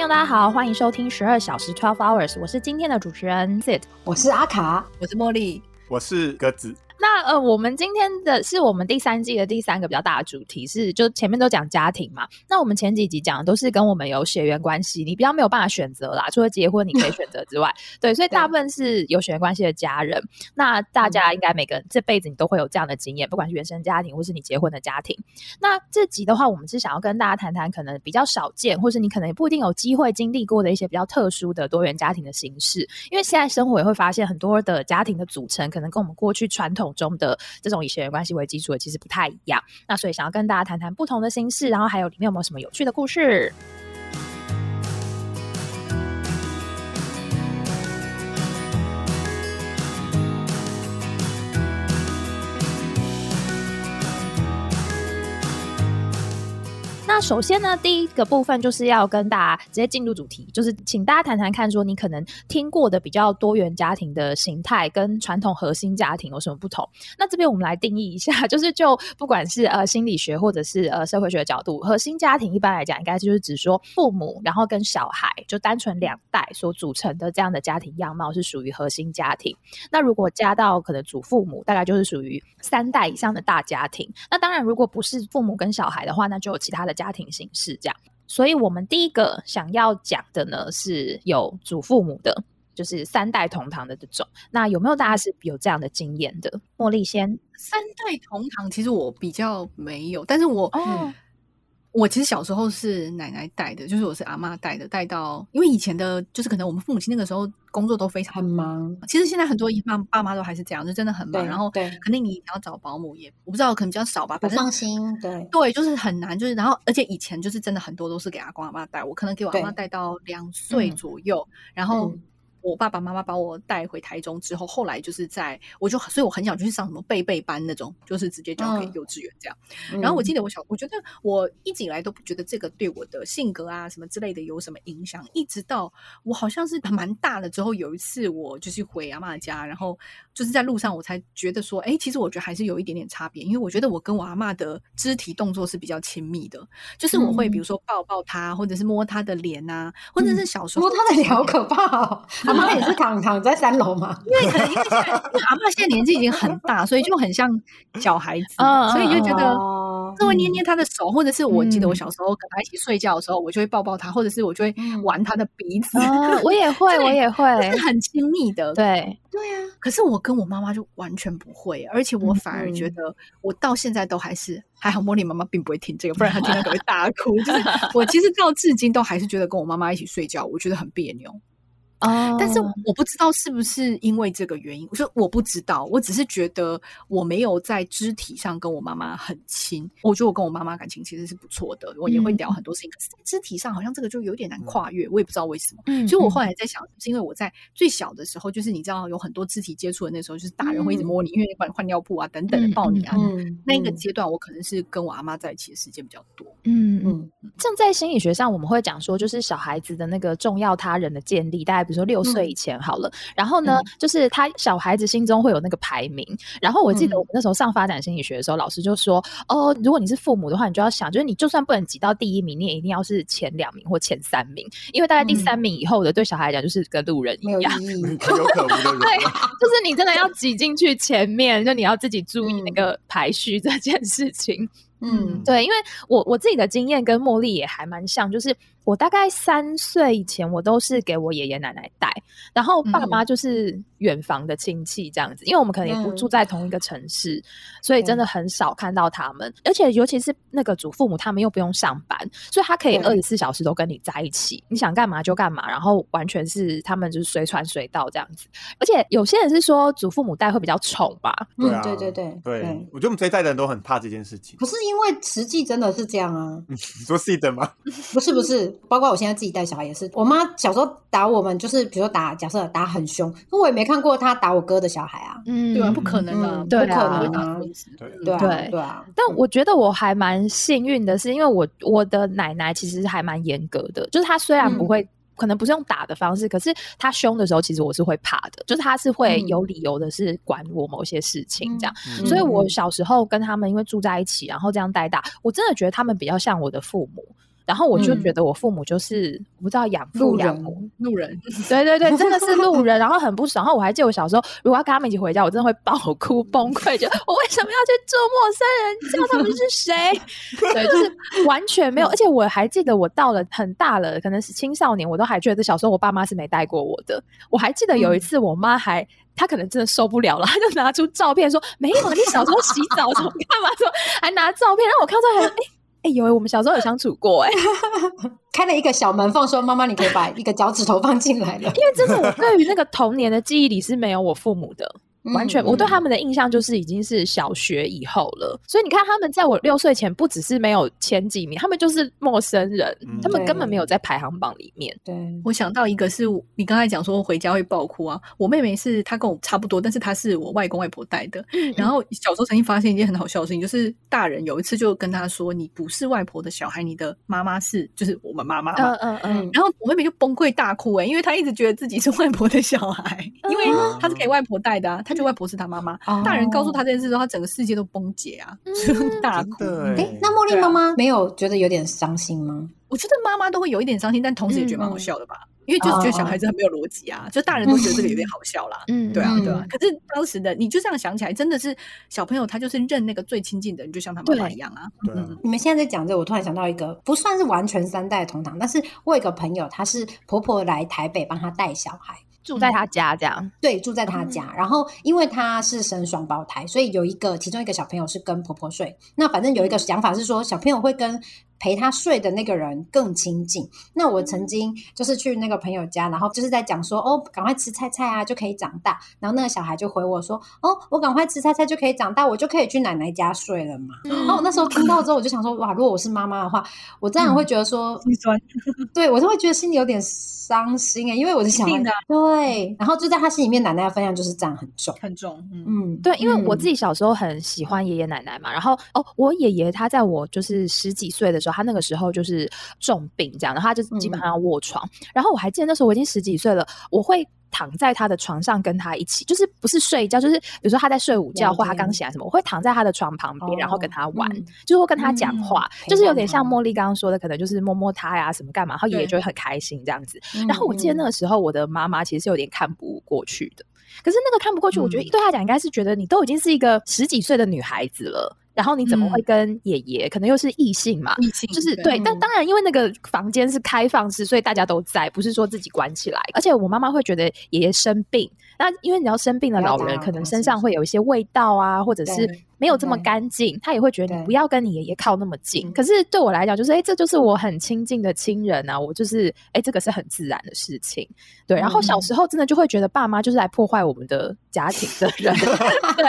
众大家好，欢迎收听十二小时 Twelve Hours，我是今天的主持人 Sid，我是阿卡，我是茉莉，我是鸽子。那呃，我们今天的是我们第三季的第三个比较大的主题是，就前面都讲家庭嘛。那我们前几集讲的都是跟我们有血缘关系，你比较没有办法选择啦，除了结婚你可以选择之外，对，所以大部分是有血缘关系的家人。那大家应该每个人这辈子你都会有这样的经验，不管是原生家庭或是你结婚的家庭。那这集的话，我们是想要跟大家谈谈可能比较少见，或是你可能也不一定有机会经历过的一些比较特殊的多元家庭的形式。因为现在生活也会发现很多的家庭的组成，可能跟我们过去传统中的这种以血缘关系为基础的，其实不太一样。那所以想要跟大家谈谈不同的形式，然后还有里面有没有什么有趣的故事。首先呢，第一个部分就是要跟大家直接进入主题，就是请大家谈谈看，说你可能听过的比较多元家庭的形态跟传统核心家庭有什么不同？那这边我们来定义一下，就是就不管是呃心理学或者是呃社会学的角度，核心家庭一般来讲应该就是指说父母然后跟小孩就单纯两代所组成的这样的家庭样貌是属于核心家庭。那如果加到可能祖父母，大概就是属于三代以上的大家庭。那当然，如果不是父母跟小孩的话，那就有其他的。家庭形式这样，所以我们第一个想要讲的呢，是有祖父母的，就是三代同堂的这种。那有没有大家是有这样的经验的？茉莉先，三代同堂，其实我比较没有，但是我。我其实小时候是奶奶带的，就是我是阿妈带的，带到因为以前的，就是可能我们父母亲那个时候工作都非常忙。其实现在很多爸爸妈都还是这样，就真的很忙。然后对，肯定你要找保姆也，我不知道可能比较少吧。不放心，对对，就是很难，就是然后而且以前就是真的很多都是给阿公阿妈带，我可能给我阿妈带到两岁左右，然后。我爸爸妈妈把我带回台中之后，后来就是在我就所以我很想就去上什么贝贝班那种，就是直接交给幼稚园这样。然后我记得我小，我觉得我一直以来都不觉得这个对我的性格啊什么之类的有什么影响，一直到我好像是蛮大了之后，有一次我就是回阿妈家，然后就是在路上我才觉得说，哎，其实我觉得还是有一点点差别，因为我觉得我跟我阿妈的肢体动作是比较亲密的，就是我会比如说抱抱她，或者是摸她的脸啊，或者是小时候摸她的脸好可怕哦。阿妈也是躺躺在三楼嘛？因为可能因为现在阿妈现在年纪已经很大，所以就很像小孩子，所以就觉得就会捏捏他的手，或者是我记得我小时候跟他一起睡觉的时候，我就会抱抱他，或者是我就会玩他的鼻子。我也会，我也会，是很亲密的。对，对啊。可是我跟我妈妈就完全不会，而且我反而觉得我到现在都还是还好。茉莉妈妈并不会听这个，不然她听到都会大哭。就是 我其实到至今都还是觉得跟我妈妈一起睡觉，我觉得很别扭。哦，但是我不知道是不是因为这个原因，我说我不知道，我只是觉得我没有在肢体上跟我妈妈很亲。我觉得我跟我妈妈感情其实是不错的，我也会聊很多事情。可是，在肢体上好像这个就有点难跨越，我也不知道为什么。所以我后来在想，是因为我在最小的时候，就是你知道有很多肢体接触的那时候，就是大人会一直摸你，因为帮你换尿布啊等等的抱你啊。那个阶段，我可能是跟我阿妈在一起的时间比较多。嗯嗯，像在心理学上，我们会讲说，就是小孩子的那个重要他人的建立，大概。比如说六岁以前好了，然后呢，就是他小孩子心中会有那个排名。然后我记得我们那时候上发展心理学的时候，老师就说：“哦，如果你是父母的话，你就要想，就是你就算不能挤到第一名，你也一定要是前两名或前三名，因为大概第三名以后的，对小孩来讲就是跟路人一样，可有可无的。对，就是你真的要挤进去前面，就你要自己注意那个排序这件事情。嗯，对，因为我我自己的经验跟茉莉也还蛮像，就是。我大概三岁以前，我都是给我爷爷奶奶带，然后爸妈就是远房的亲戚这样子，因为我们可能也不住在同一个城市，所以真的很少看到他们。而且尤其是那个祖父母，他们又不用上班，所以他可以二十四小时都跟你在一起，你想干嘛就干嘛，然后完全是他们就是随传随到这样子。而且有些人是说祖父母带会比较宠吧？对啊，对对对对，我觉得我们这一代的人都很怕这件事情。不是因为实际真的是这样啊？你说是的吗？不是不是。包括我现在自己带小孩也是，我妈小时候打我们，就是比如说打，假设打很凶，可我也没看过她打我哥的小孩啊，嗯，对啊，不可能啊，不可能啊，对对对。啊。但我觉得我还蛮幸运的，是因为我我的奶奶其实还蛮严格的，就是她虽然不会，可能不是用打的方式，可是她凶的时候，其实我是会怕的，就是她是会有理由的，是管我某些事情这样。所以我小时候跟他们因为住在一起，然后这样带大，我真的觉得他们比较像我的父母。然后我就嗯觉得我父母就是我不知道养父路人养母，路人，对对对，真的是路 人，然后很不爽。然后我还记得我小时候，如果要跟他们一起回家，我真的会爆哭崩溃，就 我为什么要去做陌生人？你知道他们是谁？对，就是完全没有。而且我还记得，我到了很大了，可能是青少年，我都还觉得小时候我爸妈是没带过我的。我还记得有一次，我妈还。她可能真的受不了了，她就拿出照片说：“没有，啊，你小时候洗澡怎么干嘛？说还拿照片让我看到，还哎哎，有哎，我们小时候有相处过哎。”开了一个小门缝，说：“妈妈，你可以把一个脚趾头放进来了。因为真的，我对于那个童年的记忆里是没有我父母的，完全、嗯我对他们的印象就是已经是小学以后了。所以你看，他们在我六岁前，不只是没有前几名，他们就是陌生人，嗯他们根本没有在排行榜里面。对，我想到一个是你刚才讲说回家会爆哭啊，我妹妹是她跟我差不多，但是她是我外公外婆带的。然后小时候曾经发现一件很好笑的事情，就是大人有一次就跟她说：“你不是外婆的小孩，你的妈妈是，就是我们妈妈。嗯嗯嗯，然后我妹妹就崩溃大哭哎、因为她一直觉得自己是外婆的小孩，因为她是给外婆带的啊，她觉得外婆是他妈妈。哦大人告诉他这件事之后，他整个世界都崩解啊，就大哭。哎，那茉莉妈妈没有觉得有点伤心吗？我觉得妈妈都会有一点伤心，但同时也觉得蛮好笑的吧，因为就是觉得小孩子很没有逻辑啊，就大人都觉得这个有点好笑啦。嗯对啊，嗯对啊。可是当时的你就这样想起来，真的是小朋友他就是认那个最亲近的人，就像他妈妈一样啊。对啊嗯，你们现在在讲这，我突然想到一个，不算是完全三代同堂，但是我有一个朋友，她是婆婆来台北帮她带小孩，住在他家这样。对，住在他家。然后因为他是生双胞胎，所以有一个其中一个小朋友是跟婆婆睡。那反正有一个想法是说，小朋友会跟陪他睡的那个人更亲近。那我曾经就是去那个朋友家，然后就是在讲说，哦，赶快吃菜菜啊，就可以长大。然后那个小孩就回我说，哦，我赶快吃菜菜就可以长大，我就可以去奶奶家睡了嘛。然后我那时候听到之后，我就想说，哇，如果我是妈妈的话，我当然会觉得说。对我就会觉得心里有点伤心哎，因为我是小孩一定的啊对，然后就在他心里面，奶奶的分量就是占很重。很重，嗯，嗯，对，因为我自己己小时候很喜欢爷爷奶奶嘛，然后哦，我爷爷他在我就是十几岁的时候，他那个时候就是重病这样，然后他就基本上要卧床，然后我还记得那时候我已经十几岁了，我会。躺在他的床上跟他一起，就是不是睡觉，就是比如说他在睡午觉或他刚醒来什么，我会躺在他的床旁边，然后跟他玩，嗯就是会跟他讲嗯话，陪就是有点像茉莉刚刚说的，可能就是摸摸他呀什么干嘛，然后爷爷对就会很开心这样子。嗯然后我记得那个时候，我的妈妈其实是有点看不过去的。可是那个看不过去，我觉得嗯对他讲应该是觉得你都已经是一个十几岁的女孩子了，然后你怎么会嗯跟爷爷？可能又是异性嘛，异性就是对。但嗯当然，因为那个房间是开放式，所以大家都在，不是说自己关起来。而且我妈妈会觉得爷爷生病，那因为你要生病的老人，可能身上会有一些味道啊，或者是没有这么干净，她也会觉得你不要跟你爷爷靠那么近。嗯可是对我来讲，就是哎，这就是我很亲近的亲人啊，我就是哎，这个是很自然的事情。对，然后小嗯时候真的就会觉得爸妈就是来破坏我们的家庭的人，对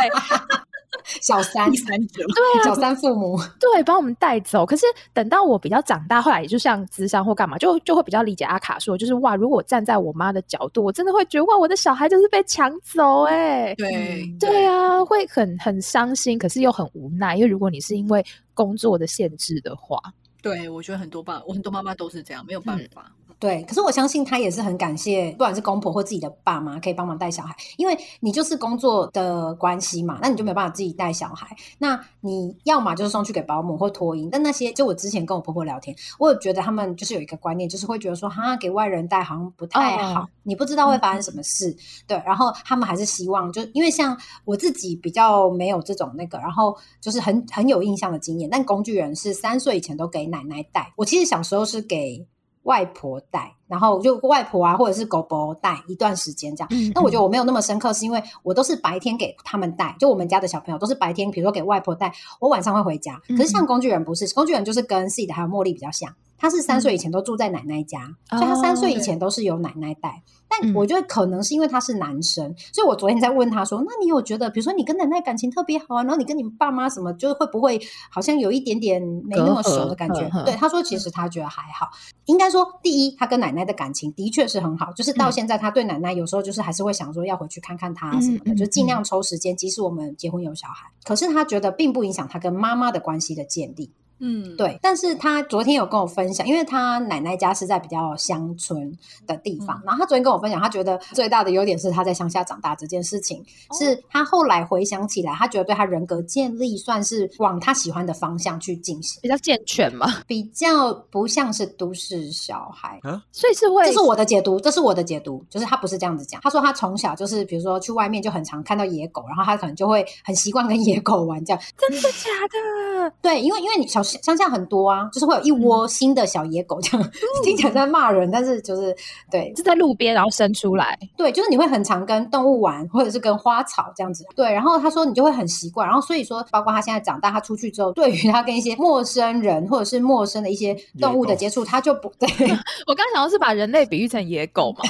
小三第，三者，小三父母，对，把我们带走。可是等到我比较长大，后来也就像智商或干嘛，就就会比较理解阿卡说，就是哇，如果我站在我妈的角度，我真的会觉得哇，我的小孩就是被抢走哎、对嗯对啊，会很很伤心，可是又很无奈，因为如果你是因为工作的限制的话，对，我觉得很多爸，我很多妈妈都是这样，没有办法。对，可是我相信他也是很感谢，不管是公婆或自己的爸妈可以帮忙带小孩，因为你就是工作的关系嘛，那你就没办法自己带小孩，那你要么就是送去给保姆或托婴，但那些就我之前跟我婆婆聊天，我有觉得他们就是有一个观念，就是会觉得说，哈，给外人带好像不太好，哦你不知道会发生什么事，对，然后他们还是希望，就因为像我自己比较没有这种那个，然后就是很很有印象的经验，但工具人是三岁以前都给奶奶带，我其实小时候是给。外婆带，然后就外婆啊，或者是狗狗带一段时间这样。嗯那我觉得我没有那么深刻，是因为我都是白天给他们带，就我们家的小朋友都是白天，比如说给外婆带，我晚上会回家。可是像工具人不是，工具人就是跟 C 的还有茉莉比较像，他是三岁以前都住在奶奶家，所以他三岁以前都是由奶奶带。但嗯我觉得可能是因为他是男生，所以我昨天在问他说：“那你有觉得，比如说你跟奶奶感情特别好啊，然后你跟你爸妈什么，就是会不会好像有一点点没那么熟的感觉隔阂呵呵？”对，他说其实他觉得还好。应该说，第一，他跟奶奶的感情的确是很好，就是到嗯现在他对奶奶有时候就是还是会想说要回去看看她什么的，就尽量抽时间，即使我们结婚有小孩，可是他觉得并不影响他跟妈妈的关系的建立。嗯，对，但是他昨天有跟我分享，因为他奶奶家是在比较乡村的地方，然后他昨天跟我分享，他觉得最大的优点是他在乡下长大这件事情，是他后来回想起来，他觉得对他人格建立算是往他喜欢的方向去进行，比较健全嘛，比较不像是都市小孩。啊所以是会这是我的解读，这是我的解读，就是他不是这样子讲。他说他从小就是，比如说去外面就很常看到野狗，然后他可能就会很习惯跟野狗玩这样。真的假的？对，因为因为你小乡下很多啊，就是会有一窝新的小野狗这样，听起来在骂人，但是就是对，是在路边然后生出来。对，就是你会很常跟动物玩，或者是跟花草这样子。对，然后他说你就会很习惯，然后所以说，包括他现在长大，他出去之后，对于他跟一些陌生人或者是陌生的一些动物的接触，他就不对。我刚想要是把人类比喻成野狗嘛，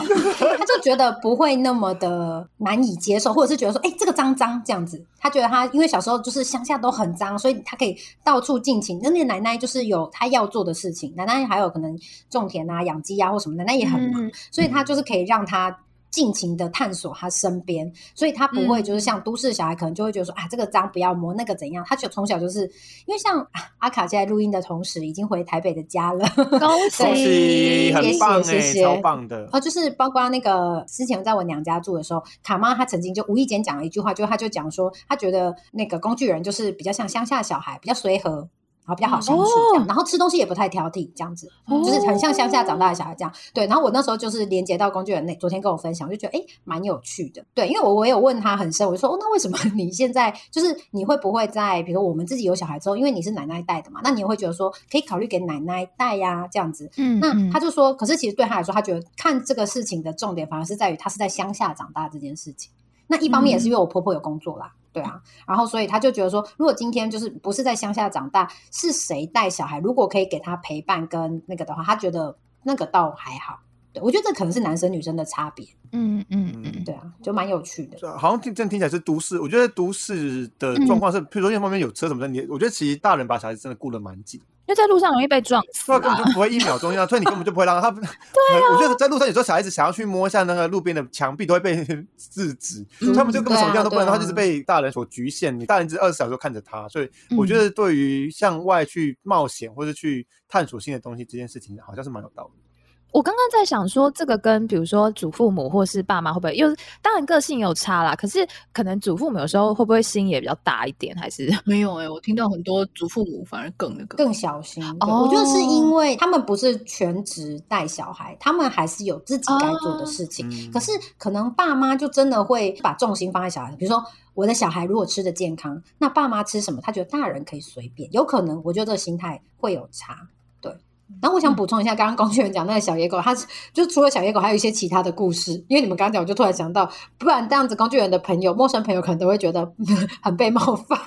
他就觉得不会那么的难以接受，或者是觉得说，哎，这个脏脏这样子。他觉得他因为小时候就是乡下都很脏，所以他可以到处尽情。那那奶奶就是有她要做的事情，奶奶还有可能种田啊、养鸡啊或什么，奶奶也很忙，所以她就是可以让她。尽情的探索他身边，所以他不会就是像都市小孩，可能就会觉得说啊，这个脏不要摸，那个怎样？他就从小就是因为像阿卡在录音的同时，已经回台北的家了，恭喜，很棒谢谢，超棒的。哦，就是包括那个之前在我娘家住的时候，卡妈她曾经就无意间讲了一句话，就她就讲说，她觉得那个工具人就是比较像乡下小孩，比较随和。然后比较好相处，这样，然后吃东西也不太挑剔，这样子，就是很像乡下长大的小孩这样。对，然后我那时候就是连接到工具人那，昨天跟我分享，就觉得哎，蛮有趣的。对，因为我我有问他很深，我就说哦，那为什么你现在就是你会不会在，比如我们自己有小孩之后，因为你是奶奶带的嘛，那你会觉得说可以考虑给奶奶带呀，这样子。嗯，那他就说，可是其实对他来说，他觉得看这个事情的重点反而是在于他是在乡下长大这件事情。那一方面也是因为我婆婆有工作啦。对啊，然后所以他就觉得说，如果今天就是不是在乡下长大，是谁带小孩？如果可以给他陪伴跟那个的话，他觉得那个倒还好。对我觉得这可能是男生女生的差别。嗯嗯嗯，对啊，就蛮有趣的。好像听这样听起来是都市，我觉得都市的状况是，譬如说一方面有车什么的，你我觉得其实大人把小孩子真的顾得蛮紧。因为在路上容易被撞死，根本就不会一秒钟要，所以你根本就不会让他。对啊，我觉得在路上有时候小孩子想要去摸一下那个路边的墙壁，都会被 制止。他们就根本什么样都不能，他就是被大人所局限。你大人只二十四小时看着他，所以我觉得对于向外去冒险或者去探索新的东西这件事情，好像是蛮有道理。我刚刚在想说，这个跟比如说祖父母或是爸妈会不会，又当然个性有差啦。可是可能祖父母有时候会不会心也比较大一点，还是没有哎？我听到很多祖父母反而更那个更小心。我觉得是因为他们不是全职带小孩，他们还是有自己该做的事情。可是可能爸妈就真的会把重心放在小孩，比如说我的小孩如果吃的健康，那爸妈吃什么，他觉得大人可以随便。有可能，我觉得这个心态会有差。然后我想补充一下，刚刚工具人讲那个小野狗，它是就除了小野狗，还有一些其他的故事。因为你们刚刚讲，我就突然想到，不然这样子，工具人的朋友、陌生朋友可能都会觉得 很被冒犯，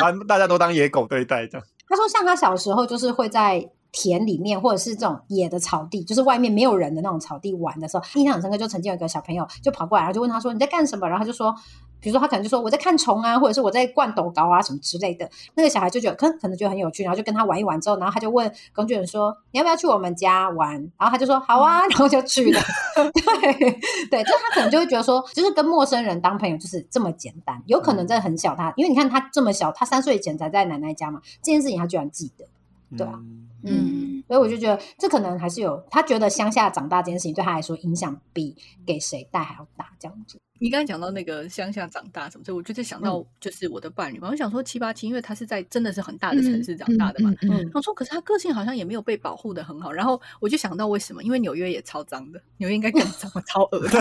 把 大家都当野狗对待这样。他说，像他小时候就是会在田里面，或者是这种野的草地，就是外面没有人的那种草地玩的时候，印象很深刻。就曾经有一个小朋友就跑过来，然后就问他说：“你在干什么？”然后他就说。比如说他可能就说我在看虫啊，或者是我在灌斗高啊什么之类的。那个小孩就觉得可可能觉得很有趣，然后就跟他玩一玩之后，然后他就问工具人说：“你要不要去我们家玩？”然后他就说：“好啊。”然后就去了。对对，就他可能就会觉得说，就是跟陌生人当朋友就是这么简单。有可能在很小，他因为你看他这么小，他三岁以前才在奶奶家嘛，这件事情他居然记得，对啊，嗯，所以我就觉得这可能还是有他觉得乡下长大这件事情对他来说影响比给谁带还要大，这样子。你刚才讲到那个乡下长大什么，所以我就在想到就是我的伴侣嘛。我想说七八七，因为他是在真的是很大的城市长大的嘛。嗯我说，可是他个性好像也没有被保护的很好。然后我就想到为什么？因为纽约也超脏的，纽约应该更脏，超恶的。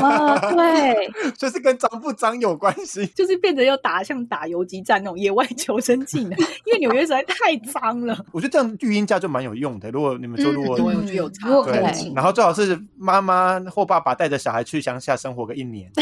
对，就是跟脏不脏有关系，就是变得要打像打游击战那种野外求生技能。因为纽约实在太脏了。我觉得这样育婴假就蛮有用的。如果你们说如果对，然后最好是妈妈或爸爸带着小孩去乡下生活个一年。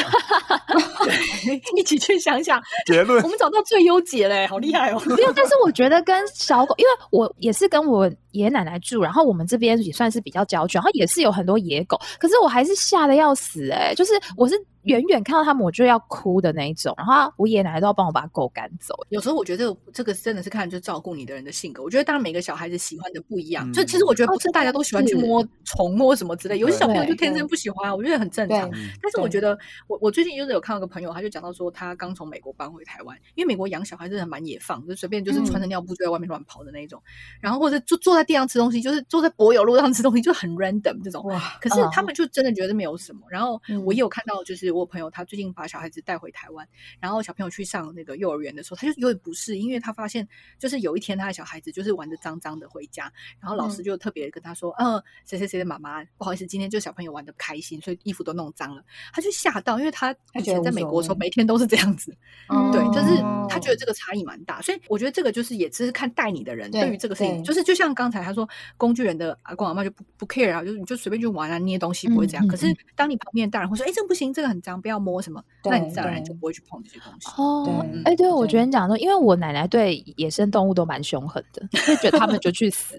一起去想想 结论，我们找到最优解嘞，好厉害哦！没有，但是我觉得跟小狗，因为我也是跟我爷爷奶奶住，然后我们这边也算是比较郊区，然后也是有很多野狗，可是我还是吓得要死哎！就是我是远远看到他们我就要哭的那一种，然后我爷爷奶奶都要帮我把狗赶走。有时候我觉得这个这个真的是看就照顾你的人的性格。我觉得当然每个小孩子喜欢的不一样，就其实我觉得不是大家都喜欢去摸虫摸什么之类，有些小朋友就天生不喜欢，我觉得很正常。但是我觉得我我最近就是有看到个朋友，他就讲到说他刚从美国搬回台湾，因为美国养小孩真的蛮野放，就随便就是穿着尿布就在外面乱跑的那一种，然后或者就坐在地上吃东西，就是坐在柏油路上吃东西就很 random 这种。哇！可是他们就真的觉得没有什么。然后我也有看到，就是我朋友他最近把小孩子带回台湾，然后小朋友去上那个幼儿园的时候，他就有点不适，因为他发现就是有一天他的小孩子就是玩的脏脏的回家，然后老师就特别跟他说：“嗯，谁谁谁的妈妈不好意思，今天就小朋友玩的开心，所以衣服都弄脏了。”他就吓到，因为他以前在美国的时候每天都是这样子，对，就是。他觉得这个差异蛮大，所以我觉得这个就是也只是看带你的人对于这个事情，就是就像刚才他说工具人的阿公阿妈就不不 care 啊，就是你就随便去玩啊捏东西不会这样，可是当你旁边大人会说：“哎，这不行，这个很脏，不要摸什么。”那你自然就不会去碰这些东西。哦，哎，对，我觉得你讲说，因为我奶奶对野生动物都蛮凶狠的，就觉得他们就去死，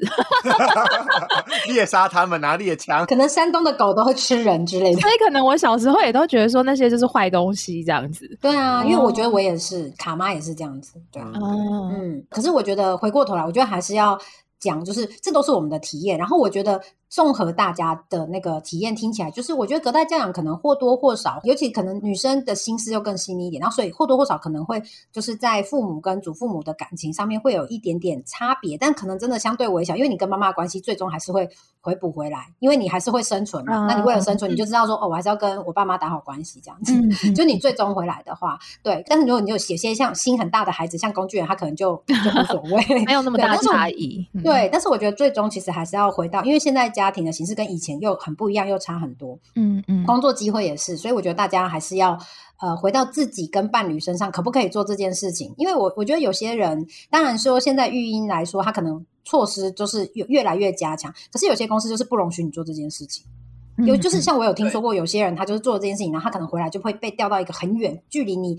猎杀他们拿猎枪。可能山东的狗都会吃人之类的，所以可能我小时候也都觉得说那些就是坏东西这样子。对啊，因为我觉得我也是，卡妈也是这样子。对，嗯，可是我觉得回过头来，我觉得还是要讲，就是这都是我们的体验。然后我觉得。综合大家的那个体验听起来，就是我觉得隔代教养可能或多或少，尤其可能女生的心思又更细腻一点，然后所以或多或少可能会就是在父母跟祖父母的感情上面会有一点点差别，但可能真的相对微小，因为你跟妈妈的关系最终还是会回补回来，因为你还是会生存嘛。那你为了生存，你就知道说哦，我还是要跟我爸妈打好关系这样子。就你最终回来的话，对。但是如果你有写些像心很大的孩子，像工具人，他可能就就无所谓，没有那么大差异。对，但是我觉得最终其实还是要回到，因为现在家。家庭的形式跟以前又很不一样，又差很多。嗯嗯，工作机会也是，所以我觉得大家还是要呃回到自己跟伴侣身上，可不可以做这件事情？因为我我觉得有些人，当然说现在育婴来说，他可能措施就是越越来越加强，可是有些公司就是不容许你做这件事情。有就是像我有听说过，有些人他就是做这件事情，然后他可能回来就会被调到一个很远距离你。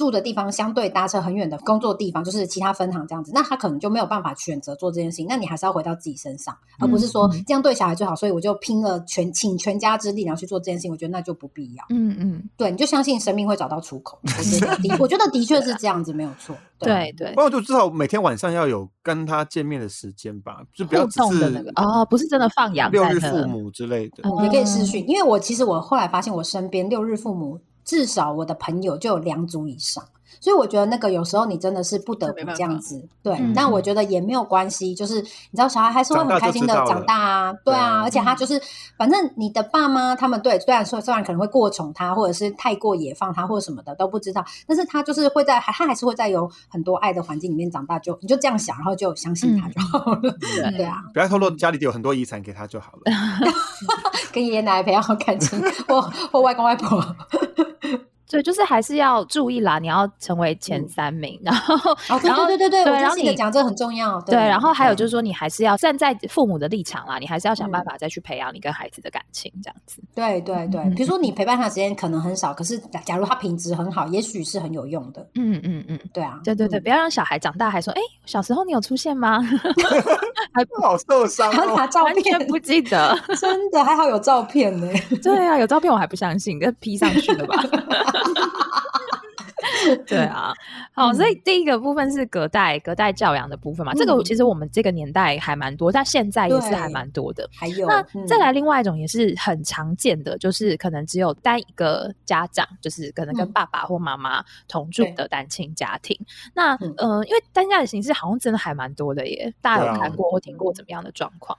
住的地方相对搭车很远的工作地方，就是其他分行这样子，那他可能就没有办法选择做这件事情。那你还是要回到自己身上，而不是说这样对小孩最好，所以我就拼了全请全家之力然后去做这件事情。我觉得那就不必要。嗯嗯，对，你就相信生命会找到出口。我觉得的，我觉得的确是这样子，没有错。对对，不过就至少每天晚上要有跟他见面的时间吧，就不要只是那个哦，不是真的放养六日父母之类的，也可以私讯。因为我其实我后来发现，我身边六日父母至少我的朋友就有两组以上。所以我觉得那个有时候你真的是不得不这样子，对。但我觉得也没有关系，就是你知道小孩还是会很开心的长大啊，对啊。而且他就是，反正你的爸妈他们对，虽然说虽然可能会过宠他，或者是太过野放他，或者什么的都不知道，但是他就是会在，他还是会在有很多爱的环境里面长大，就你就这样想，然后就相信他就好了，对啊。不要透露家里有很多遗产给他就好了，跟爷爷奶奶培养好感情，或或外公外婆。对，就是还是要注意啦，你要成为前三名，然后，然后对对对对，然后你讲这很重要，对，然后还有就是说，你还是要站在父母的立场啦，你还是要想办法再去培养你跟孩子的感情，这样子。对对对，比如说你陪伴他的时间可能很少，可是假如他品质很好，也许是很有用的。嗯嗯嗯，对啊，对对对，不要让小孩长大还说，哎，小时候你有出现吗？还不好受伤，他拿照片不记得，真的还好有照片呢。对啊，有照片我还不相信，这 P 上去了吧？对啊，好，所以第一个部分是隔代隔代教养的部分嘛，这个其实我们这个年代还蛮多，但现在也是还蛮多的。还有，那再来另外一种也是很常见的，就是可能只有单一个家长，就是可能跟爸爸或妈妈同住的单亲家庭。那呃，因为单家的形式好像真的还蛮多的耶，大家有看过或听过怎么样的状况？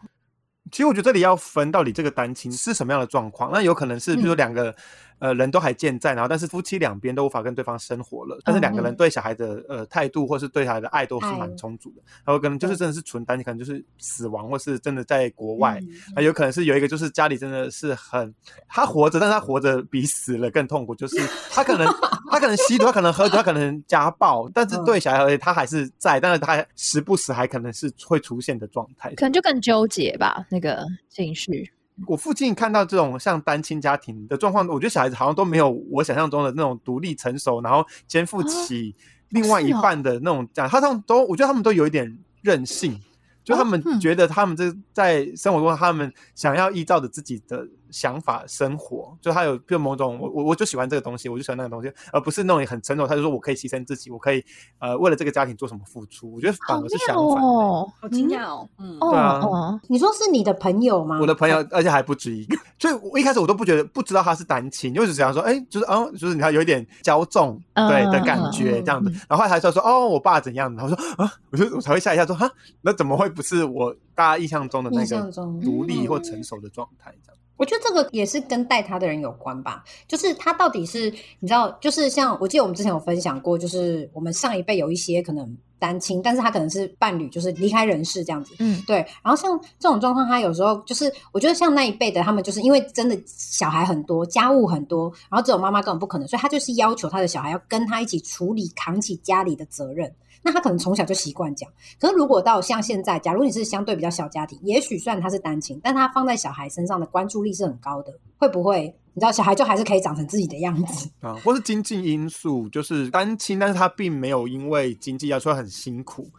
其实我觉得这里要分到底这个单亲是什么样的状况，那有可能是比如说两个。呃，人都还健在，然后但是夫妻两边都无法跟对方生活了，但是两个人对小孩的呃态度或是对小孩的爱都是蛮充足的，然后可能就是真的是纯单，你可能就是死亡或是真的在国外，那有可能是有一个就是家里真的是很他活着，但是他活着比死了更痛苦，就是他可能 他可能吸毒，他可能喝酒，他可能家暴，但是对小孩而言他还是在，但是他时不时还可能是会出现的状态，可能就更纠结吧，那个情绪。我附近看到这种像单亲家庭的状况，我觉得小孩子好像都没有我想象中的那种独立成熟，然后肩负起另外一半的那种。这样，他们都，我觉得他们都有一点任性，就他们嗯。觉得他们这在生活中，他们想要依照着自己的想法生活，就他有就某种我我我就喜欢这个东西，我就喜欢那个东西，而不是那种很承诺，他就说我可以牺牲自己，我可以呃为了这个家庭做什么付出。我觉得反而是相反好惊讶哦，嗯，哦对啊。哦，你说是你的朋友吗？我的朋友，而且还不止一个，所以我一开始我都不觉得不知道他是单亲，因为只想说，哎、就是哦，就是你看有一点骄纵嗯对的嗯感觉嗯这样子嗯，然后后来才说说哦，我爸怎样，然后说啊，我就我才会吓一下说哈，那怎么会不是我大家印象中的那个独立或嗯。成熟的状态这样？我觉得这个也是跟带他的人有关吧，就是他到底是你知道，就是像我记得我们之前有分享过，就是我们上一辈有一些可能单亲，但是他可能是伴侣，就是离开人世这样子。嗯，对，然后像这种状况，他有时候就是，我觉得像那一辈的，他们就是因为真的小孩很多，家务很多，然后只有妈妈根本不可能，所以他就是要求他的小孩要跟他一起处理、扛起家里的责任。那他可能从小就习惯这样。可是如果到像现在，假如你是相对比较小家庭，也许虽然他是单亲，但他放在小孩身上的关注力是很高的，会不会？你知道，小孩就还是可以长成自己的样子。啊，或是经济因素，就是单亲，但是他并没有因为经济要求很辛苦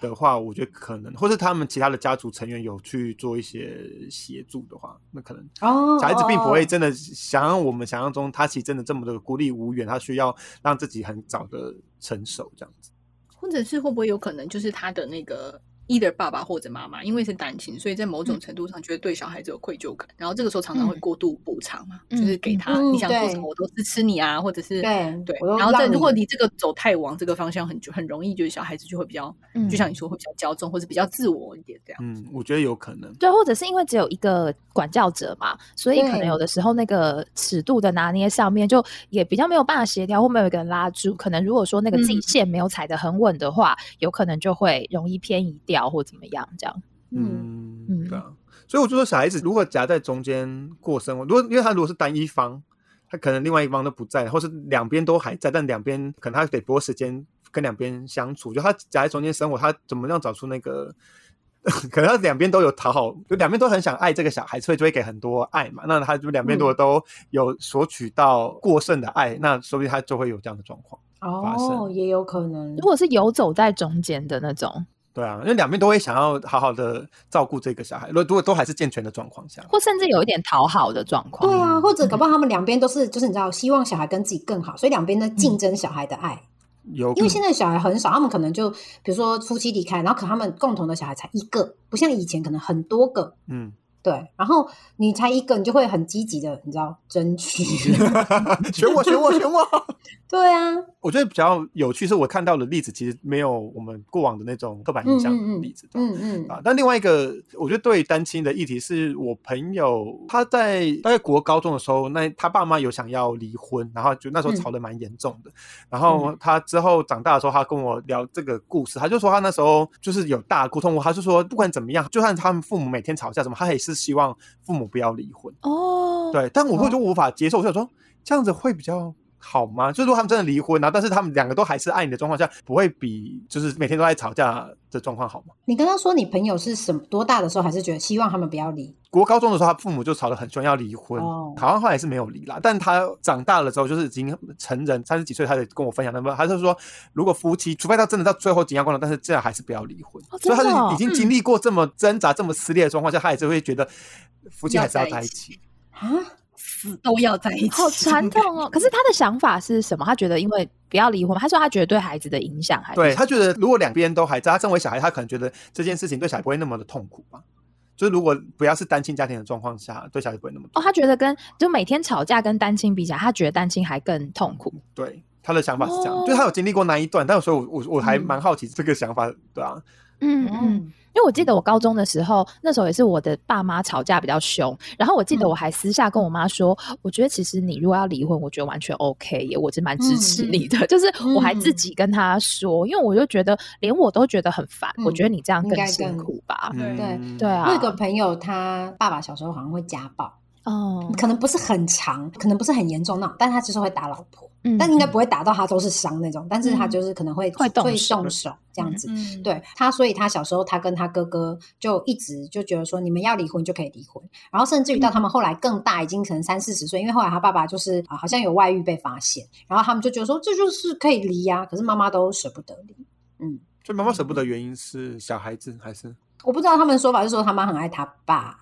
的话，我觉得可能，或是他们其他的家族成员有去做一些协助的话，那可能哦小孩子并不会哦真的想让我们想象中，他其实真的这么的孤立无援，他需要让自己很早的成熟这样子。或者是会不会有可能就是他的那个 either 爸爸或者妈妈，因为是单亲，所以在某种程度上觉得对小孩子有愧疚感，然后这个时候常常会嗯。过度补偿嘛，嗯就是给他、嗯你想做什么我都支持你啊，或者是对对然后这让你。如果你这个走太往这个方向很很容易，就是小孩子就会比较，嗯。就像你说会比较骄纵，或者比较自我一点这样。嗯，我觉得有可能。对，或者是因为只有一个管教者嘛，所以可能有的时候那个尺度的拿捏上面，就也比较没有办法协调，或没有一个人拉住。可能如果说那个自己嗯线没有踩得很稳的话，有可能就会容易偏移掉或怎么样这样。嗯嗯对啊。所以我就说，小孩子如果夹在中间过生活，如果因为他如果是单一方，他可能另外一方都不在，或是两边都还在，但两边可能他得拨时间跟两边相处，就他夹在中间生活，他怎么样找出那个？可能他两边都有讨好，就两边都很想爱这个小孩，所以就会给很多爱嘛。那他就两边如果都有索取到过剩的爱，那说不定他就会有这样的状况。发哦，也有可能如。果是游走在中间的那种，对啊，因为两边都会想要好好的照顾这个小孩，如果如果都还是健全的状况下，或甚至有一点讨好的状况。对啊，嗯或者搞不好他们两边都是，就是你知道，希望小孩跟自己更好，所以两边在竞争小孩的爱。有因为现在小孩很少，他们可能就比如说夫妻离开，然后可他们共同的小孩才一个，不像以前可能很多个。嗯，对，然后你才一个，你就会很积极的，你知道争取。选我选我选我。对啊，我觉得比较有趣是我看到的例子，其实没有我们过往的那种刻板印象的例子。嗯嗯啊，但另外一个，我觉得对单亲的议题是我朋友他在大概国高中的时候，那他爸妈有想要离婚，然后就那时候吵得蛮严重的。然后他之后长大的时候，他跟我聊这个故事，他就说他那时候就是有大沟通过，他就说不管怎么样，就算他们父母每天吵架什么，他也是希望父母不要离婚。哦，对，但我会就无法接受，我想说这样子会比较好吗？就是如果他们真的离婚，然后但是他们两个都还是爱你的状况下，不会比就是每天都在吵架的状况好吗？你刚刚说你朋友是什么多大的时候，还是觉得希望他们不要离？国高中的时候，他父母就吵得很凶，要离婚。哦好像后来是没有离啦，但他长大了之后，就是已经成人，三十几岁，他就跟我分享，那么他就说，如果夫妻，除非他真的到最后紧要关头，但是这样还是不要离婚。哦所以他是已经经历过这么挣扎、这么撕裂的状况下，他也是会觉得夫妻还是要在一起。啊，死都要在一起，好传统哦。可是他的想法是什么？他觉得因为不要离婚嘛，他说他觉得对孩子的影响还是对他觉得，如果两边都还在，他身为小孩，他可能觉得这件事情对小孩不会那么的痛苦吧。就是如果不要是单亲家庭的状况下，对小孩不会那么痛哦，他觉得跟就每天吵架跟单亲比起来，他觉得单亲还更痛苦。对，他的想法是这样，哦就是他有经历过那一段，但有时候我我我还蛮好奇这个想法，对啊，嗯嗯，因为我记得我高中的时候，那时候也是我的爸妈吵架比较凶，然后我记得我还私下跟我妈说，我觉得其实你如果要离婚，我觉得完全 OK 耶，我是蛮支持你的。就是我还自己跟她说，因为我就觉得连我都觉得很烦，嗯我觉得你这样更辛苦吧。对嗯对啊我有个朋友，他爸爸小时候好像会家暴，哦，可能不是很长，可能不是很严重那种，但他就是会打老婆，嗯。但应该不会打到他都是伤那种，但是他嗯就是可能会会动手。动手这样子。嗯，对他，所以他小时候他跟他哥哥就一直就觉得说，你们要离婚就可以离婚，然后甚至于到他们后来更大，已经可能三四十岁，因为后来他爸爸就是啊、好像有外遇被发现，然后他们就觉得说这就是可以离呀、可是妈妈都舍不得离。嗯，所以妈妈舍不得原因是小孩子还是我不知道他们的说法是说他妈很爱他爸。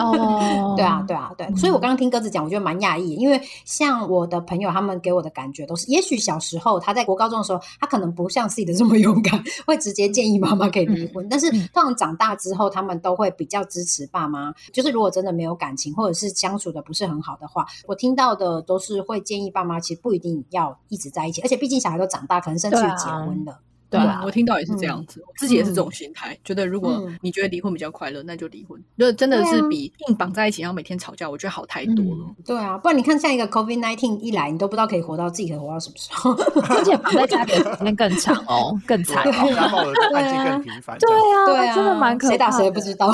哦，对啊，对啊，对，所以我刚刚听鸽子讲，我觉得蛮讶异，因为像我的朋友，他们给我的感觉都是，也许小时候他在国高中的时候，他可能不像自己的这么勇敢，会直接建议妈妈可以离婚，但是通常长大之后，他们都会比较支持爸妈，就是如果真的没有感情，或者是相处的不是很好的话，我听到的都是会建议爸妈，其实不一定要一直在一起，而且毕竟小孩都长大，可能甚至于结婚了。对啊，我听到也是这样子，我自己也是这种心态，觉得如果你觉得离婚比较快乐，那就离婚。就真的是比硬绑在一起，然后每天吵架，我觉得好太多了。对啊，不然你看像一个 COVID nineteen 一来，你都不知道可以活到自己可以活到什么时候，而且绑在家里时间更长哦，更惨。感冒的案件更频繁。对啊，对啊，真的蛮可怕谁打谁也不知道。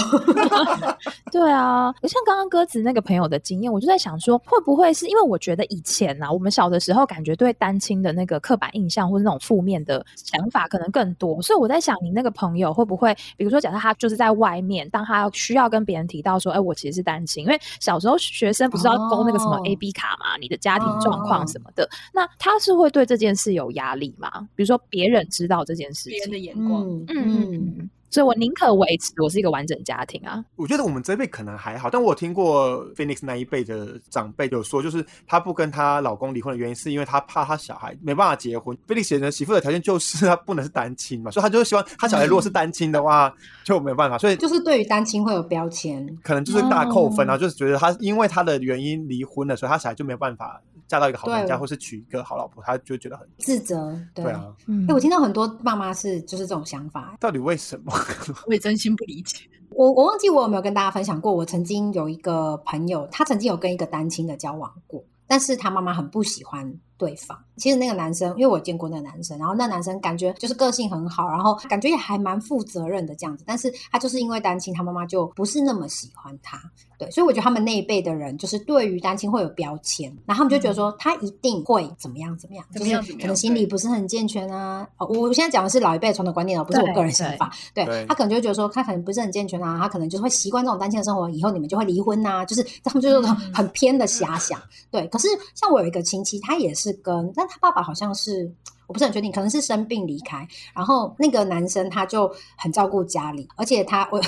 对啊，像刚刚鸽子那个朋友的经验，我就在想说，会不会是因为我觉得以前呢，我们小的时候感觉对单亲的那个刻板印象或者那种负面的想法可能更多。所以我在想，你那个朋友会不会，比如说，假设他就是在外面，当他需要跟别人提到说，哎，我其实是单亲，因为小时候学生不是要勾那个什么 A B 卡嘛，你的家庭状况什么的，那他是会对这件事有压力吗？比如说别人知道这件事情，别人的眼光，嗯嗯。所以我宁可维持我是一个完整家庭啊。我觉得我们这一辈可能还好，但我听过 Phoenix 那一辈的长辈有说，就是她不跟她老公离婚的原因，是因为她怕她小孩没办法结婚。Phoenix 的媳妇的条件就是她不能是单亲嘛，所以她就希望她小孩如果是单亲的话就没有办法。所以就是对于单亲会有标签，可能就是大扣分啊，就是觉得她因为她的原因离婚了，所以她小孩就没有办法嫁到一个好人家，或是娶一个好老婆，他就觉得很自责。对啊，哎，我听到很多爸妈是就是这种想法，到底为什么？我也真。心不理解我，我忘记我有没有跟大家分享过。我曾经有一个朋友，他曾经有跟一个单亲的交往过，但是他妈妈很不喜欢对方。其实那个男生，因为我见过那个男生，然后那男生感觉就是个性很好，然后感觉也还蛮负责任的这样子。但是他就是因为单亲，他妈妈就不是那么喜欢他。对，所以我觉得他们那一辈的人，就是对于单亲会有标签，然后他们就觉得说他一定会怎么样怎么样，就是可能心理不是很健全啊。哦，我现在讲的是老一辈传统观念哦，不是我个人想法。对他可能就觉得说他可能不是很健全啊，他可能就是会习惯这种单亲的生活，以后你们就会离婚呐，就是 他们就是很偏的遐想。对，可是像我有一个亲戚，他也是是跟，但他爸爸好像是。我不是很确定，可能是生病离开，然后那个男生他就很照顾家里，而且他我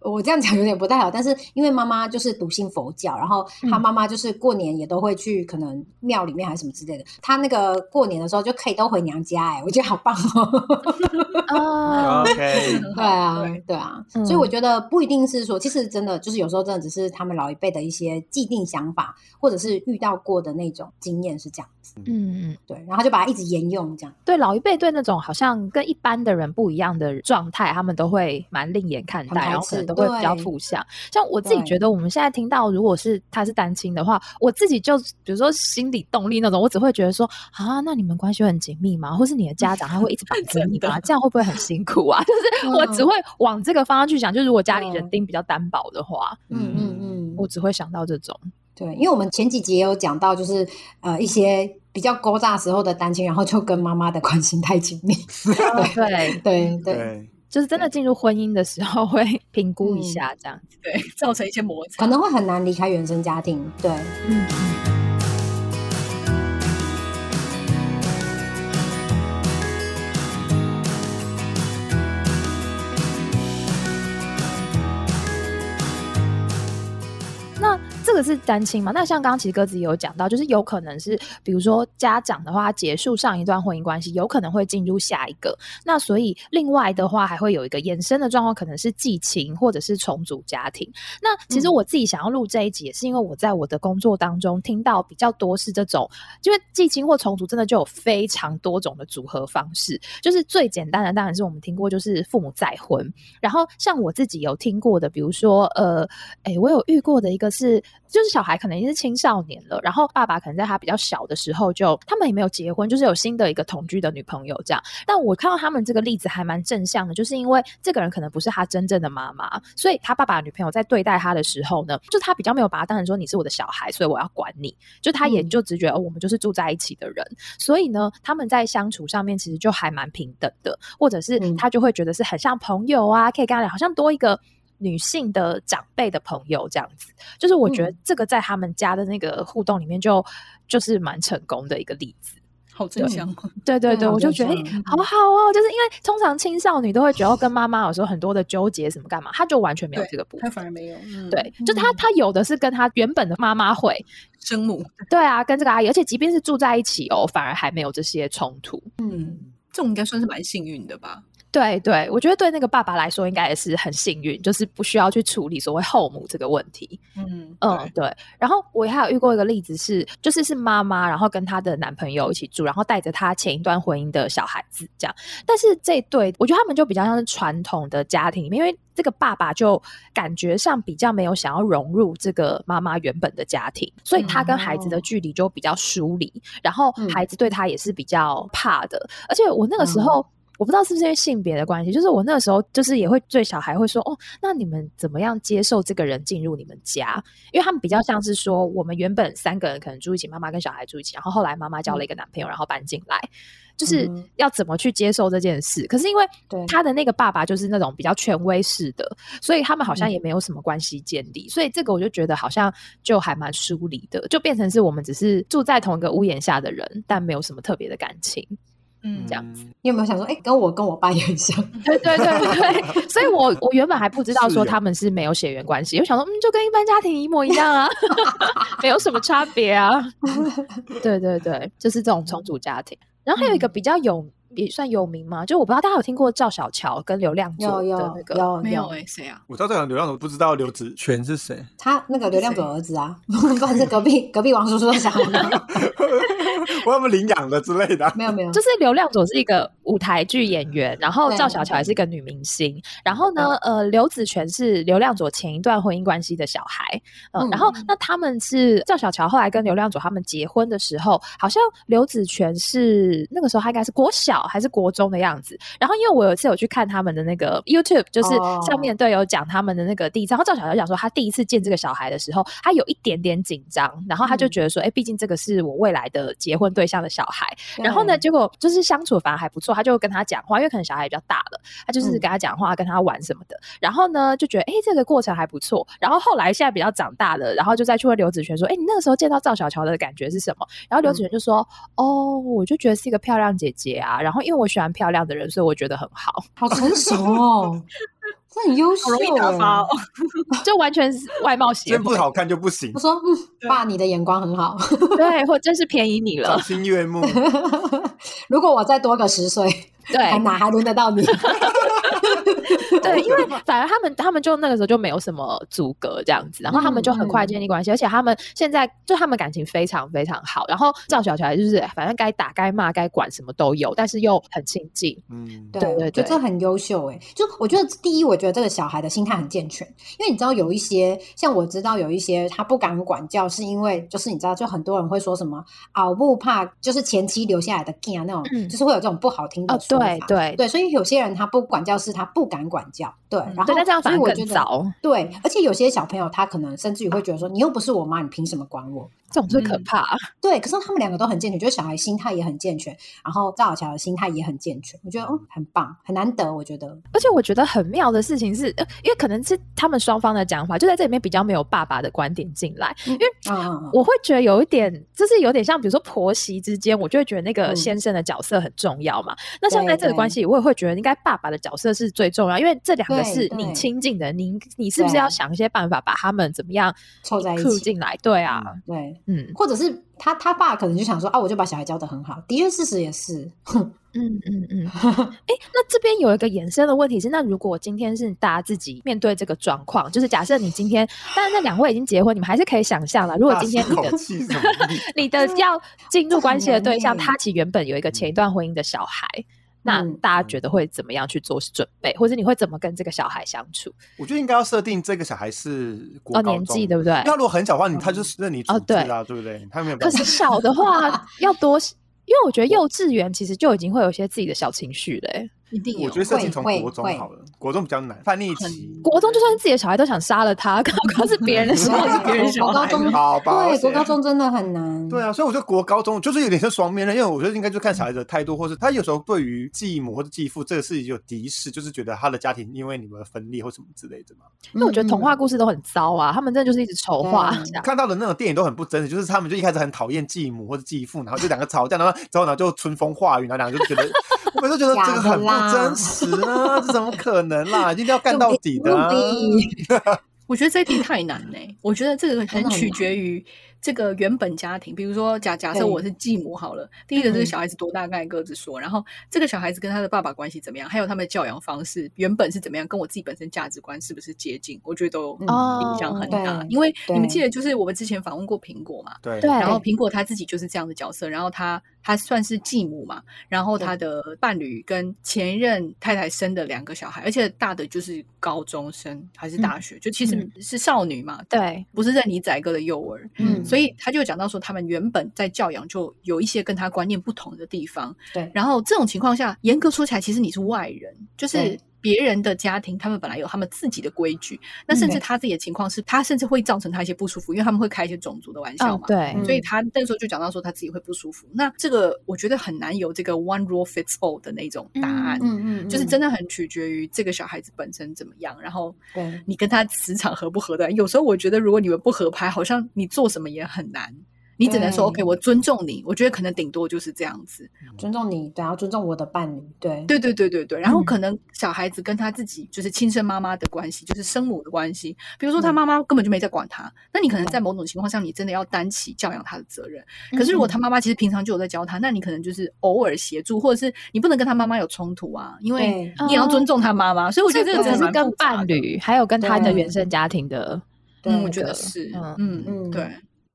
我这样讲有点不太好，但是因为妈妈就是笃信佛教，然后他妈妈就是过年也都会去可能庙里面还是什么之类的，他那个过年的时候就可以都回娘家，哎，我觉得好棒哦。OK，对啊，对啊，所以我觉得不一定是说，其实真的就是有时候真的只是他们老一辈的一些既定想法，或者是遇到过的那种经验是这样子。嗯嗯，对，然后就把它一直沿用这样。对老一辈对那种好像跟一般的人不一样的状态，他们都会蛮另眼看待，然后可能都会比较负向。像我自己觉得，我们现在听到如果是他是单亲的话，我自己就比如说心理动力那种，我只会觉得说啊，那你们关系很紧密吗？或是你的家长他会一直绑着你 吗？这样会不会很辛苦啊？就是我只会往这个方向去想，就如果家里人丁比较单薄的话，嗯嗯嗯，我只会想到这种。对，因为我们前几集也有讲到，就是呃一些比较勾搭时候的单亲，然后就跟妈妈的关系太紧密。对 对。对，就是真的进入婚姻的时候会评估一下这样子，对，造成一些摩擦，可能会很难离开原生家庭。对，嗯。个是单亲嘛？那像刚刚其实鸽子也有讲到，就是有可能是，比如说家长的话结束上一段婚姻关系，有可能会进入下一个。那所以另外的话，还会有一个衍生的状况，可能是继情或者是重组家庭。那其实我自己想要录这一集，也是因为我在我的工作当中听到比较多是这种，因为继亲或重组真的就有非常多种的组合方式。就是最简单的，当然是我们听过，就是父母再婚。然后像我自己有听过的，比如说呃，哎，我有遇过的一个是。就是小孩可能已经是青少年了，然后爸爸可能在他比较小的时候就他们也没有结婚，就是有新的一个同居的女朋友这样。但我看到他们这个例子还蛮正向的，就是因为这个人可能不是他真正的妈妈，所以他爸爸的女朋友在对待他的时候呢，就他比较没有把他当成说你是我的小孩，所以我要管你，就他也就直觉哦，我们就是住在一起的人，所以呢，他们在相处上面其实就还蛮平等的，或者是他就会觉得是很像朋友啊，可以跟他聊，好像多一个。女性的长辈的朋友这样子，就是我觉得这个在他们家的那个互动里面，就就是蛮成功的一个例子。好正向。对对对，对我就觉得、好好好哦，就是因为通常青少女都会觉得跟妈妈有时候很多的纠结什么干嘛，她就完全没有对这个部他分。反而没有，嗯对，就她她有的是跟她原本的妈妈会，生母对啊，跟这个阿姨，而且即便是住在一起哦，反而还没有这些冲突。嗯，这种应该算是蛮幸运的吧？对对，我觉得对那个爸爸来说，应该也是很幸运，就是不需要去处理所谓后母这个问题。嗯，嗯，对。然后我还有遇过一个例子是，就是是妈妈，然后跟她的男朋友一起住，然后带着她前一段婚姻的小孩子这样。但是这对，我觉得他们就比较像是传统的家庭里面，因为这个爸爸就感觉上比较没有想要融入这个妈妈原本的家庭，所以他跟孩子的哦距离就比较疏离，然后嗯孩子对他也是比较怕的。而且我那个时候。我不知道是不是因为性别的关系，就是我那个时候就是也会对小孩会说，哦，那你们怎么样接受这个人进入你们家？因为他们比较像是说，我们原本三个人可能住一起，妈妈跟小孩住一起，然后后来妈妈交了一个男朋友，然后搬进来，就是嗯要怎么去接受这件事。可是因为对他的那个爸爸就是那种比较权威式的，所以他们好像嗯也没有什么关系建立，所以这个我就觉得好像就还蛮疏离的，就变成是我们只是住在同一个屋檐下的人，但没有什么特别的感情。嗯这样子。你有没有想说，哎，跟我跟我爸也很像？对对对对，所以我我原本还不知道说他们是没有血缘关系，我想说，嗯，就跟一般家庭一模一样啊，没有什么差别啊。对对对，就是这种重组家庭。然后还有一个比较有也算有名嘛，就我不知道大家有听过赵小乔跟刘亮佐有有的那个。有没有哎，谁啊？我知道这个流浪，我不知道刘子权是谁。他那个流量佐儿子啊，不然是隔壁隔壁王叔叔的小孩吗？我他们领养的之类的。没有没有，就是刘亮佐是一个舞台剧演员，然后对赵小乔也是一个女明星，然后呢，呃，刘子权是刘亮佐前一段婚姻关系的小孩，嗯，嗯然后那他们是赵小乔后来跟刘亮佐他们结婚的时候，好像刘子权是那个时候他应该是国小还是国中的样子，然后因为我有一次有去看他们的那个 YouTube，就是哦。上面对有讲他们的那个第一次，然后赵小乔讲说他第一次见这个小孩的时候，他有一点点紧张，然后他就嗯。觉得说，哎、毕竟这个是我未来的结婚对象的小孩，然后呢，结果就是相处反而还不错，他就跟他讲话，因为可能小孩也比较大了，他就是嗯跟他讲话，跟他玩什么的。然后呢，就觉得哎，诶这个过程还不错。然后后来现在比较长大了，然后就再去问刘子璇说，哎，你那个时候见到赵小乔的感觉是什么？然后刘子璇就说，哦，我就觉得是一个漂亮姐姐啊。然后因为我喜欢漂亮的人，所以我觉得很好，好成熟哦，这很优秀好容易打发哎哦。就完全是外貌协会真不，好看就不行我，说，嗯，爸，你的眼光很好。对，或真是便宜你了赏，心悦目。如果我再多个十岁，对，还哪还轮得到你？对，因为反而他们他们就那个时候就没有什么阻隔这样子，然后他们就很快建立关系，而且他们现在就他们感情非常非常好。然后赵小乔就是反正该打该骂该管什么都有，但是又很亲近。嗯，对对对就这很优秀哎。就我觉得第一，我觉得这个小孩的心态很健全，因为你知道有一些像我知道有一些他不敢管教，是因为就是你知道，就很多人会说什么熬不怕，就是前妻留下来的 g 那种，嗯就是会有这种不好听的哦，说法。对对对，所以有些人他不管教是他不敢管教，对，然后对，这样反而所以我觉得更糟，对，而且有些小朋友他可能甚至于会觉得说，你又不是我妈，你凭什么管我？这种最可嗯怕。对，可是他们两个都很健全，就是小孩心态也很健全，然后赵小乔的心态也很健全，我觉得嗯很棒，很难得，我觉得。而且我觉得很妙的事情是，呃因为可能是他们双方的讲法，就在这里面比较没有爸爸的观点进来，因为我会觉得有一点，就是有点像，比如说婆媳之间，我就会觉得那个嗯先生的角色很重要嘛。那像在这个关系，我也会觉得应该爸爸的角色是最重要，因为这两个是你亲近的，你你是不是要想一些办法把他们怎么样凑在一起进来？对啊，对，嗯或者是他他爸可能就想说啊，我就把小孩教的很好，的确事实也是，嗯 嗯嗯。哎，那这边有一个衍生的问题是，那如果今天是大家自己面对这个状况，就是假设你今天，但是那两位已经结婚，你们还是可以想象了，如果今天你的？你的要进入关系的对象，他其实原本有一个前一段婚姻的小孩，那嗯大家觉得会怎么样去做准备，或者你会怎么跟这个小孩相处？我觉得应该要设定这个小孩是国哦，年纪对不对因为？他如果很小的话，你他就是任你处哦置啊，对不对？他没有可办法是。小的话 要多，因为我觉得幼稚园其实就已经会有一些自己的小情绪嘞、欸。一定有我觉得设定从国中好了，国中比较难，叛逆期。国中就算是自己的小孩都想杀了他，更何况是别人的小孩。别人小孩国高中 好吧，对国高中真的很难。对啊，所以我觉得国高中就是有点像双面刃，因为我觉得应该就看小孩子的态度，或是他有时候对于继母或者继父这个事情有敌视，就是觉得他的家庭因为你们分裂或什么之类的嘛。因为我觉得童话故事都很糟啊，他们真的就是一直丑化。看到的那种电影都很不真实，就是他们就一开始很讨厌继母或者继父，然后就两个吵架，然后之后呢就春风化雨，然后两个就觉得，我每次觉得这个很不真实啊，这怎么可能啦？一定要干到底的、啊。我觉得这一题太难呢、我觉得这个很取决于这个原本家庭，比如说假假设我是继母好了，第一个这个嗯小孩子多大，刚才各自说，然后这个小孩子跟他的爸爸关系怎么样，还有他们的教养方式原本是怎么样，跟我自己本身价值观是不是接近，我觉得都嗯影响很大。对因为你们对记得，就是我们之前访问过苹果嘛，对对然后苹果他自己就是这样的角色，然后他他算是继母嘛，然后对。他的伴侣跟前任太太生的两个小孩，而且大的就是高中生还是大学，就其实嗯是少女嘛，对，不是任你宰割的幼儿，嗯。所以他就讲到说，他们原本在教养就有一些跟他观念不同的地方，对。然后这种情况下，严格说起来，其实你是外人，就是对别人的家庭，他们本来有他们自己的规矩，那甚至他自己的情况是，他甚至会造成他一些不舒服，因为他们会开一些种族的玩笑嘛，，哦对，嗯所以他那时候就讲到说他自己会不舒服。那这个我觉得很难有这个 one rule fits all 的那种答案，嗯嗯，就是真的很取决于这个小孩子本身怎么样，然后你跟他磁场合不合的。有时候我觉得，如果你们不合拍，好像你做什么也很难。你只能说 OK，我尊重你。我觉得可能顶多就是这样子。尊重你，对，要尊重我的伴侣，对对对对对对。然后嗯可能小孩子跟他自己就是亲生妈妈的关系，就是生母的关系。比如说他嗯妈妈根本就没在管他，那你可能在某种情况下，你真的要担起教养他的责任。可是如果嗯他妈妈其实平常就有在教他，那你可能就是偶尔协助，或者是你不能跟他妈妈有冲突啊，因为你也要尊重他妈妈。所以我觉得这个真的蛮只是跟伴侣，还有跟他的原生家庭的，嗯，我觉得是，嗯嗯嗯对。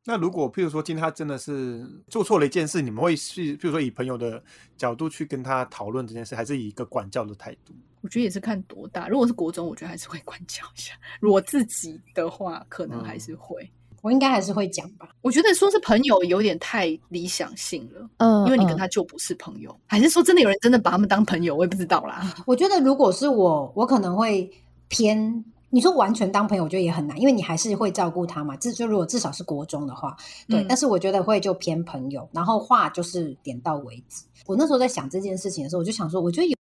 那如果譬如说今天他真的是做错了一件事，你们会是譬如说以朋友的角度去跟他讨论这件事，还是以一个管教的态度？我觉得也是看多大。如果是国中，我觉得还是会管教一下。如果自己的话，可能还是会。我应该还是会讲吧。我觉得说是朋友有点太理想性了，嗯，因为你嗯跟他就不是朋友，还是说真的有人真的把他们当朋友？我也不知道啦。我觉得如果是我，我可能会偏。你说完全当朋友，我觉得也很难，因为你还是会照顾他嘛。至就如果至少是国中的话，对。嗯但是我觉得会就偏朋友，然后话就是点到为止。我那时候在想这件事情的时候，我就想说，我觉得有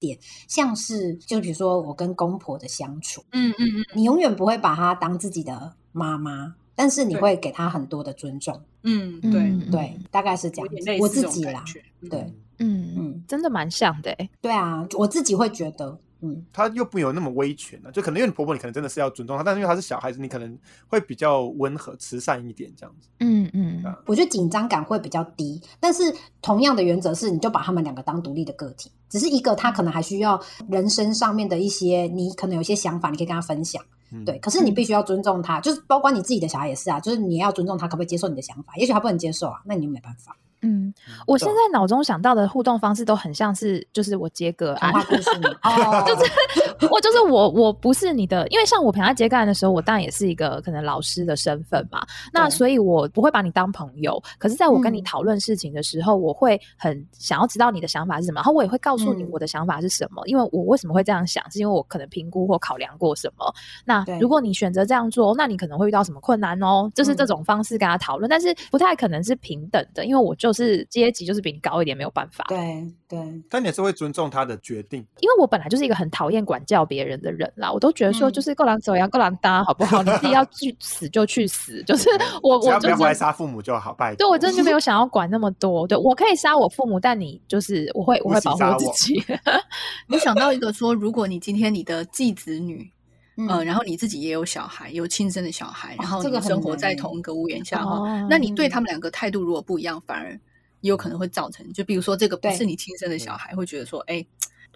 点像是，就比如说我跟公婆的相处，嗯嗯嗯你永远不会把她当自己的妈妈，但是你对会给她很多的尊重。嗯，嗯对，嗯对，大概是这有样子。我自己啦，对，嗯嗯，真的蛮像的欸，对啊，我自己会觉得，嗯，他又不有那么威权啊、就可能因为你婆婆，你可能真的是要尊重她，但是因为她是小孩子，你可能会比较温和、慈善一点这样子。嗯嗯啊我觉得紧张感会比较低，但是同样的原则是，你就把他们两个当独立的个体，只是一个他可能还需要人生上面的一些，你可能有一些想法，你可以跟他分享，嗯对。可是你必须要尊重他，就是包括你自己的小孩也是啊，就是你要尊重他，可不可以接受你的想法？也许他不能接受啊，那你就没办法。嗯，我现在脑中想到的互动方式都很像是，就是我接个案，童话故事，哦，就是我就是我，我不是你的，因为像我平常接个案的时候，我当然也是一个可能老师的身份嘛，那所以我不会把你当朋友。可是，在我跟你嗯讨论事情的时候，我会很想要知道你的想法是什么，然后我也会告诉你嗯我的想法是什么，因为我为什么会这样想，是因为我可能评估或考量过什么。那如果你选择这样做，那你可能会遇到什么困难哦？就是这嗯种方式跟他讨论，但是不太可能是平等的，因为我就是阶级就是比你高一点，没有办法。对对，但你也是会尊重他的决定。因为我本来就是一个很讨厌管教别人的人啦，我都觉得说嗯就是够狼走呀，够狼搭，好不好？你自己要 去死就去死，就是我只要不我就真要回来杀父母就好，拜托。对我真的就没有想要管那么多。对我可以杀我父母，但你就是我会我会保护我自己。我想到一个说，如果你今天你的继子女，嗯呃，然后你自己也有小孩，有亲生的小孩，然后这个很你生活在同一个屋檐下哈，哦那你对他们两个态度如果不一样，反而也有可能会造成，就比如说这个不是你亲生的小孩，会觉得说，哎。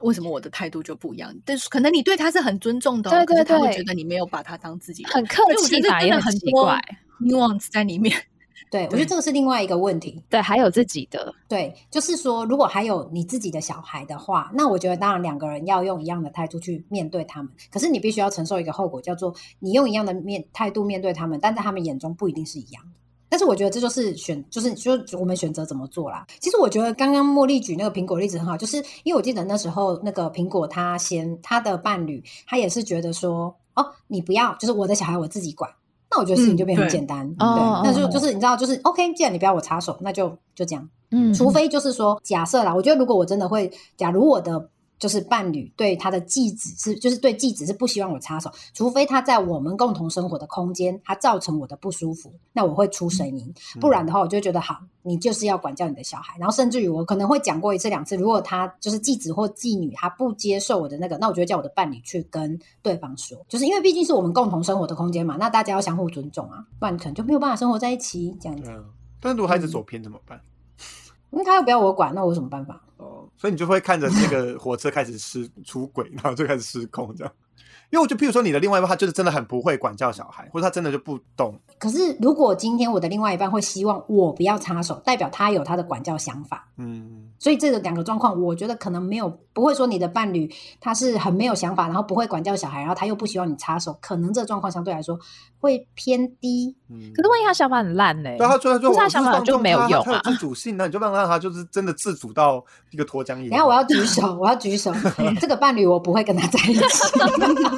为什么我的态度就不一样？但是可能你对他是很尊重的、哦，对对可是他会觉得你没有把他当自己人，很客气吧，也真的很多很奇怪。nuance 在里面。对，我觉得这个是另外一个问题。对，还有自己的，对，就是说，如果还有你自己的小孩的话，那我觉得当然两个人要用一样的态度去面对他们。可是你必须要承受一个后果，叫做你用一样的面态度面对他们，但在他们眼中不一定是一样的。但是我觉得这就是选，就是就是我们选择怎么做啦。其实我觉得刚刚茉莉举那个苹果例子很好，就是因为我记得那时候那个苹果他先他的伴侣，他也是觉得说，哦，你不要，就是我的小孩我自己管。那我觉得事情就变很简单，对，那就就是你知道，就是 OK，既然你不要我插手，那就就这样。嗯，除非就是说，假设啦，我觉得如果我真的会，假如我的。就是伴侣对他的继子是，就是对继子是不希望我插手，除非他在我们共同生活的空间，他造成我的不舒服，那我会出声音。不然的话，我就觉得好，你就是要管教你的小孩。然后甚至于我可能会讲过一次两次，如果他就是继子或继女，他不接受我的那个，那我就会叫我的伴侣去跟对方说，就是因为毕竟是我们共同生活的空间嘛，那大家要相互尊重啊，不然可能就没有办法生活在一起这样子。但是如果孩子走偏怎么办？那他又不要我管，那我有什么办法？所以你就会看着那个火车开始失 出轨，然后就开始失控这样。因为我就譬如说你的另外一半，他就是真的很不会管教小孩，或者他真的就不懂。可是如果今天我的另外一半会希望我不要插手，代表他有他的管教想法。嗯，所以这个两个状况，我觉得可能没有不会说你的伴侣他是很没有想法，然后不会管教小孩，然后他又不希望你插手，可能这状况相对来说会偏低。嗯，可是万一他想法很烂呢？对，他说说他想法就没有用啊，自主性，那你就让让他就是真的自主到一个脱缰野。然后我要举手，我要举手，这个伴侣我不会跟他在一起。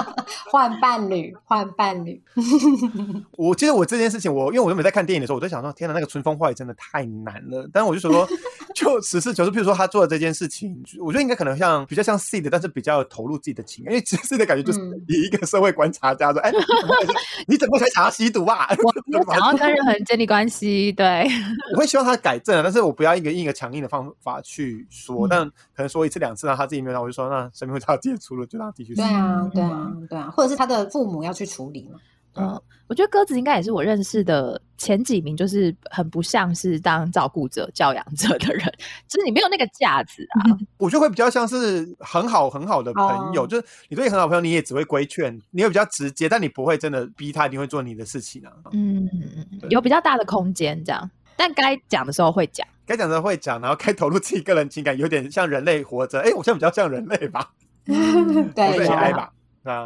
换伴侣，换伴侣。我其实我这件事情，我因为我原本在看电影的时候，我在想说，天哪，那个春风化雨真的太难了。但是我就说，就实事求是，比如说他做的这件事情，我觉得应该可能像比较像 C 的，但是比较投入自己的情感，因为 C 的感觉就是以一个社会观察家说，哎，你怎么才查吸毒啊？我想要跟任何人建立关系，对，我会希望他改正，但是我不要一个一个强硬的方法去说，但可能说一次两次让他自己没有，我就说那生命会他接触了，就让他继续。对啊，对啊，对啊。或者是他的父母要去处理嘛？嗯，我觉得鸽子应该也是我认识的前几名，就是很不像是当照顾者、教养者的人，就是你没有那个架子啊。我觉得会比较像是很好很好的朋友，就是你对很好朋友，你也只会规劝，你会比较直接，但你不会真的逼他一定会做你的事情啊。嗯，有比较大的空间这样，但该讲的时候会讲，该讲的时候会讲，然后该投入自己个人情感，有点像人类活着。哎，我现在比较像人类吧，对，爱吧。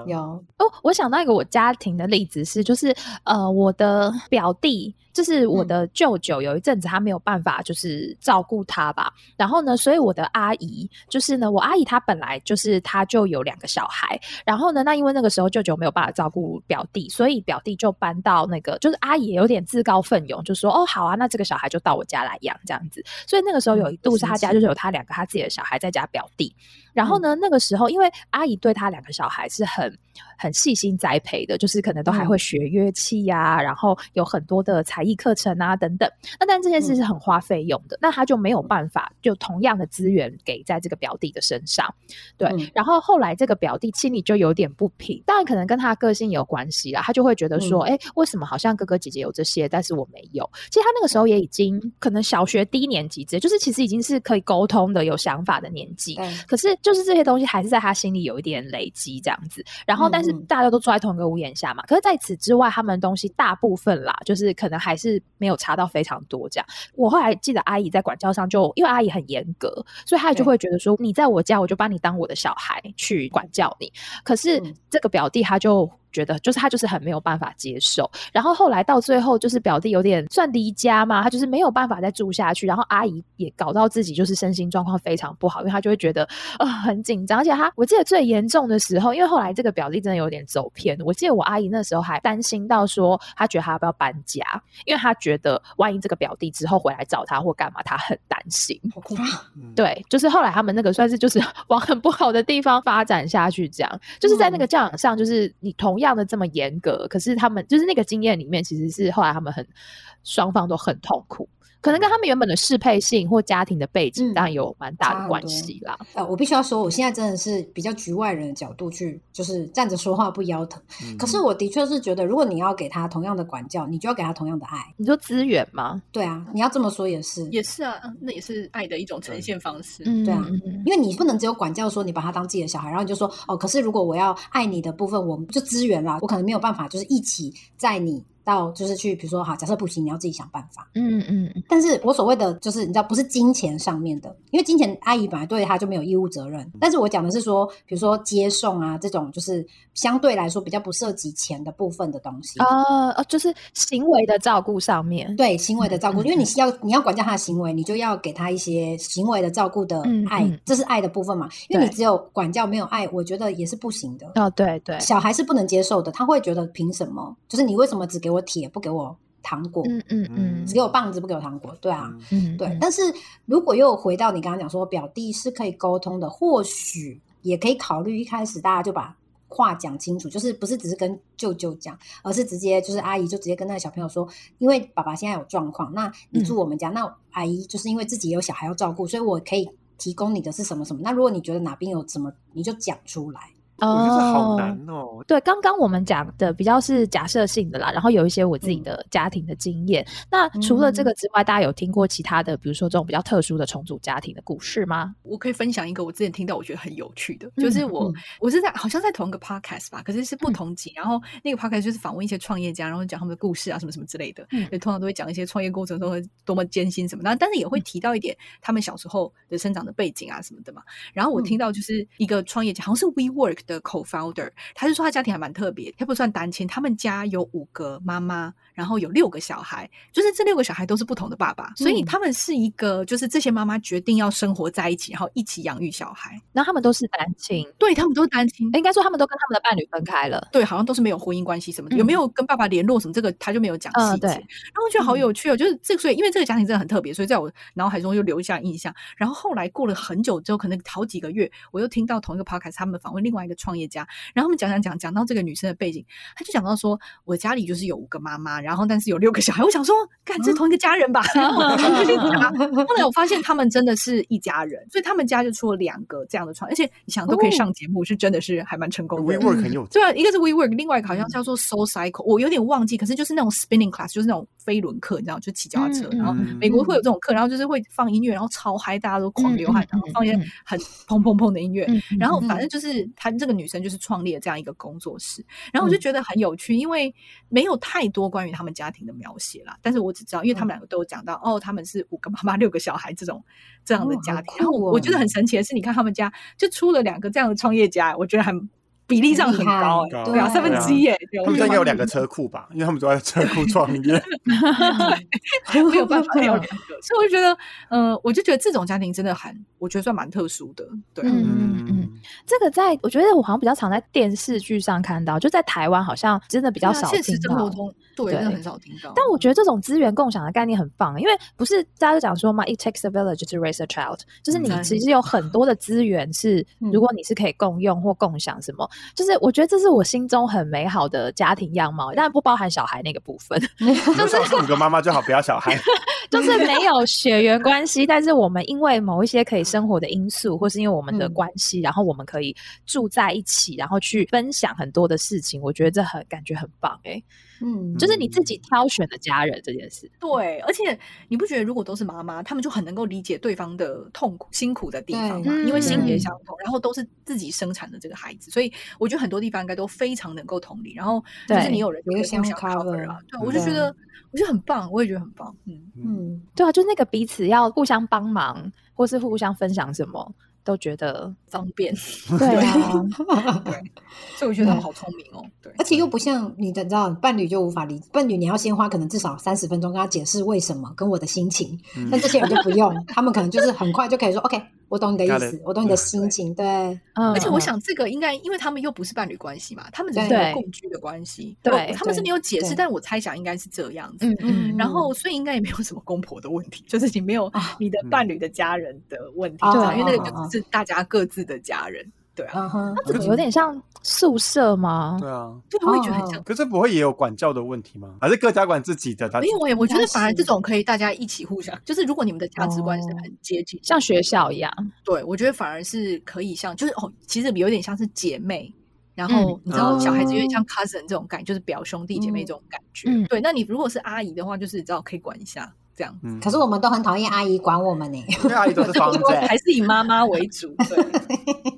有哦，我想到一个我家庭的例子是，就是呃，我的表弟。就是我的舅舅有一阵子他没有办法就是照顾他吧，然后呢，所以我的阿姨就是呢，我阿姨她本来就是她就有两个小孩，然后呢，那因为那个时候舅舅没有办法照顾表弟，所以表弟就搬到那个，就是阿姨有点自告奋勇，就说哦好啊，那这个小孩就到我家来养这样子，所以那个时候有一度是他家就是。有他两个他自己的小孩在家表弟，然后呢，那个时候因为阿姨对他两个小孩是很很细心栽培的，就是可能都还会学乐器呀，然后有很多的才。艺课程啊等等，那但这件事是很花费用的，那他就没有办法就同样的资源给在这个表弟的身上，对。然后后来这个表弟心里就有点不平，当然可能跟他个性有关系啦，他就会觉得说，哎，为什么好像哥哥姐姐有这些，但是我没有？其实他那个时候也已经可能小学低年级，这就是其实已经是可以沟通的、有想法的年纪，可是就是这些东西还是在他心里有一点累积这样子。然后，但是大家都住在同一个屋檐下嘛，可是在此之外，他们东西大部分啦，就是可能还。是没有查到非常多这样。我后来记得阿姨在管教上就，因为阿姨很严格，所以她就会觉得说，你在我家，我就把你当我的小孩去管教你。可是这个表弟他就。觉得就是他就是很没有办法接受，然后后来到最后就是表弟有点算离家嘛，他就是没有办法再住下去，然后阿姨也搞到自己就是身心状况非常不好，因为他就会觉得呃很紧张，而且他我记得最严重的时候，因为后来这个表弟真的有点走偏，我记得我阿姨那时候还担心到说，他觉得他要不要搬家，因为他觉得万一这个表弟之后回来找他或干嘛，他很担心。对，就是后来他们那个算是就是 往很不好的地方发展下去，这样就是在那个教养上，就是你同样。这样的这么严格，可是他们就是那个经验里面，其实是后来他们很双方都很痛苦。可能跟他们原本的适配性或家庭的背景当然有蛮大的关系啦。呃，我必须要说，我现在真的是比较局外人的角度去，就是站着说话不腰疼。可是我的确是觉得，如果你要给他同样的管教，你就要给他同样的爱。你说资源吗？对啊，你要这么说也是，也是啊，那也是爱的一种呈现方式。对啊，因为你不能只有管教，说你把他当自己的小孩，然后你就说哦，可是如果我要爱你的部分，我就资源啦，我可能没有办法，就是一起在你。到就是去，比如说哈，假设不行，你要自己想办法。嗯嗯嗯。但是我所谓的就是你知道，不是金钱上面的，因为金钱阿姨本来对他就没有义务责任。但是我讲的是说，比如说接送啊这种，就是相对来说比较不涉及钱的部分的东西。哦哦，就是行为的照顾上面。对行为的照顾，因为你是要你要管教他的行为，你就要给他一些行为的照顾的爱，这是爱的部分嘛。因为你只有管教没有爱，我觉得也是不行的。哦，对对，小孩是不能接受的，他会觉得凭什么？就是你为什么只给我铁不给我糖果？嗯嗯嗯，只给我棒子不给我糖果？对啊，嗯对。但是如果又回到你刚刚讲说表弟是可以沟通的，或许也可以考虑一开始大家就把话讲清楚，就是不是只是跟舅舅讲，而是直接就是阿姨就直接跟那个小朋友说，因为爸爸现在有状况，那你住我们家，那阿姨就是因为自己有小孩要照顾，所以我可以提供你的是什么什么。那如果你觉得哪边有什么，你就讲出来。我觉得好难哦。对，刚刚我们讲的比较是假设性的啦，然后有一些我自己的家庭的经验。那除了这个之外，大家有听过其他的，比如说这种比较特殊的重组家庭的故事吗？我可以分享一个我之前听到我觉得很有趣的，就是我我是在好像在同一个 podcast 吧，可是是不同集。然后那个 podcast 就是访问一些创业家，然后讲他们的故事啊，什么什么之类的。嗯，通常都会讲一些创业过程中的多么艰辛什么的，但是也会提到一点他们小时候的生长的背景啊什么的嘛。然后我听到就是一个创业家，好像是 WeWork 的 co-founder。他就说他家庭还蛮特别，他不算单亲，他们家有五个妈妈，然后有六个小孩，就是这六个小孩都是不同的爸爸，所以他们是一个，就是这些妈妈决定要生活在一起，然后一起养育小孩。然后他们都是单亲，对他们都是单亲，应该说他们都跟他们的伴侣分开了，对，好像都是没有婚姻关系什么的，有没有跟爸爸联络什么，这个他就没有讲细节。然后觉得好有趣哦，就是这个，所以因为这个家庭真的很特别，所以在我脑海中又留下印象。然后后来过了很久之后，可能好几个月，我又听到同一个 podcast 他们访问另外一个创业家，然后他们讲讲讲讲到这个女生的背景，他就讲到说，我家里就是有五个妈妈，然后但是有六个小孩。我想说，干这同一个家人吧。后来我发现他们真的是一家人，所以他们家就出了两个这样的创，而且你想都可以上节目，是真的是还蛮成功的。WeWork 很有。对啊，一个是 WeWork，另外一个好像叫做 Soul Cycle，我有点忘记，可是就是那种 spinning class，就是那种飞轮课，你知道，就骑脚踏车，然后美国会有这种课，然后就是会放音乐，然后超嗨，大家都狂流汗，然后放一些很砰砰砰的音乐，然后反正就是她这个女生就是创立了这样一个工作室。然后我就觉得很有趣，因为没有太多关于他们家庭的描写啦。但是我只知道，因为他们两个都有讲到，哦，他们是五个妈妈六个小孩这种这样的家庭。然后我觉得很神奇的是，你看他们家就出了两个这样的创业家，我觉得很。比例上很高，对啊，三分之一。他们应该有两个车库吧？因为他们都在车库创业，没有办法 有两个。所以我就觉得，呃，我就觉得这种家庭真的很，我觉得算蛮特殊的。对，嗯嗯，这个在我觉得我好像比较常在电视剧上看到，就在台湾好像真的比较少现实生活中，对，真的很少听到。但我觉得这种资源共享的概念很棒，因为不是大家都讲说嘛，it takes a village to raise a child，就是你其实有很多的资源是，如果你是可以共用或共享什么。就是我觉得这是我心中很美好的家庭样貌，但不包含小孩那个部分。就是五个妈妈就好，不要小孩。就是没有血缘关系，但是我们因为某一些可以生活的因素，或是因为我们的关系，然后我们可以住在一起，然后去分享很多的事情。我觉得这很感觉很棒哎。嗯，就是你自己挑选的家人这件事。对，而且你不觉得如果都是妈妈，他们就很能够理解对方的痛苦、辛苦的地方嘛？因为性别相同，然后都是自己生产的这个孩子，所以我觉得很多地方应该都非常能够同理。然后就是你有人互相 cover 啊，对，我就觉得我觉得很棒，我也觉得很棒。嗯嗯，对啊，就那个彼此要互相帮忙，或是互相分享什么。都觉得方便，对啊，对，所以我觉得他们好聪明哦，对，而且又不像你的，你知道，伴侣就无法理伴侣，你要先花可能至少三十分钟跟他解释为什么跟我的心情，但这些人就不用，他们可能就是很快就可以说 OK。我懂你的意思，我懂你的心情，对。嗯，而且我想这个应该，因为他们又不是伴侣关系嘛，他们只是一个共居的关系，对，他们是没有解释，但我猜想应该是这样子。嗯嗯。然后，所以应该也没有什么公婆的问题，就是你没有你的伴侣的家人的问题，对，因为那个就只是大家各自的家人。对啊，那怎么有点像宿舍吗？对啊，就不会觉得很像。可是不会也有管教的问题吗？还是各家管自己的？因为我觉得反而这种可以大家一起互相，就是如果你们的价值观是很接近，像学校一样，对我觉得反而是可以像，就是哦，其实有点像是姐妹。然后你知道小孩子有点像 cousin 这种感，就是表兄弟姐妹这种感觉。对，那你如果是阿姨的话，就是你知道可以管一下。这样。嗯可是我们都很讨厌阿姨管我们呢。因为阿姨都是 还是以妈妈为主，对。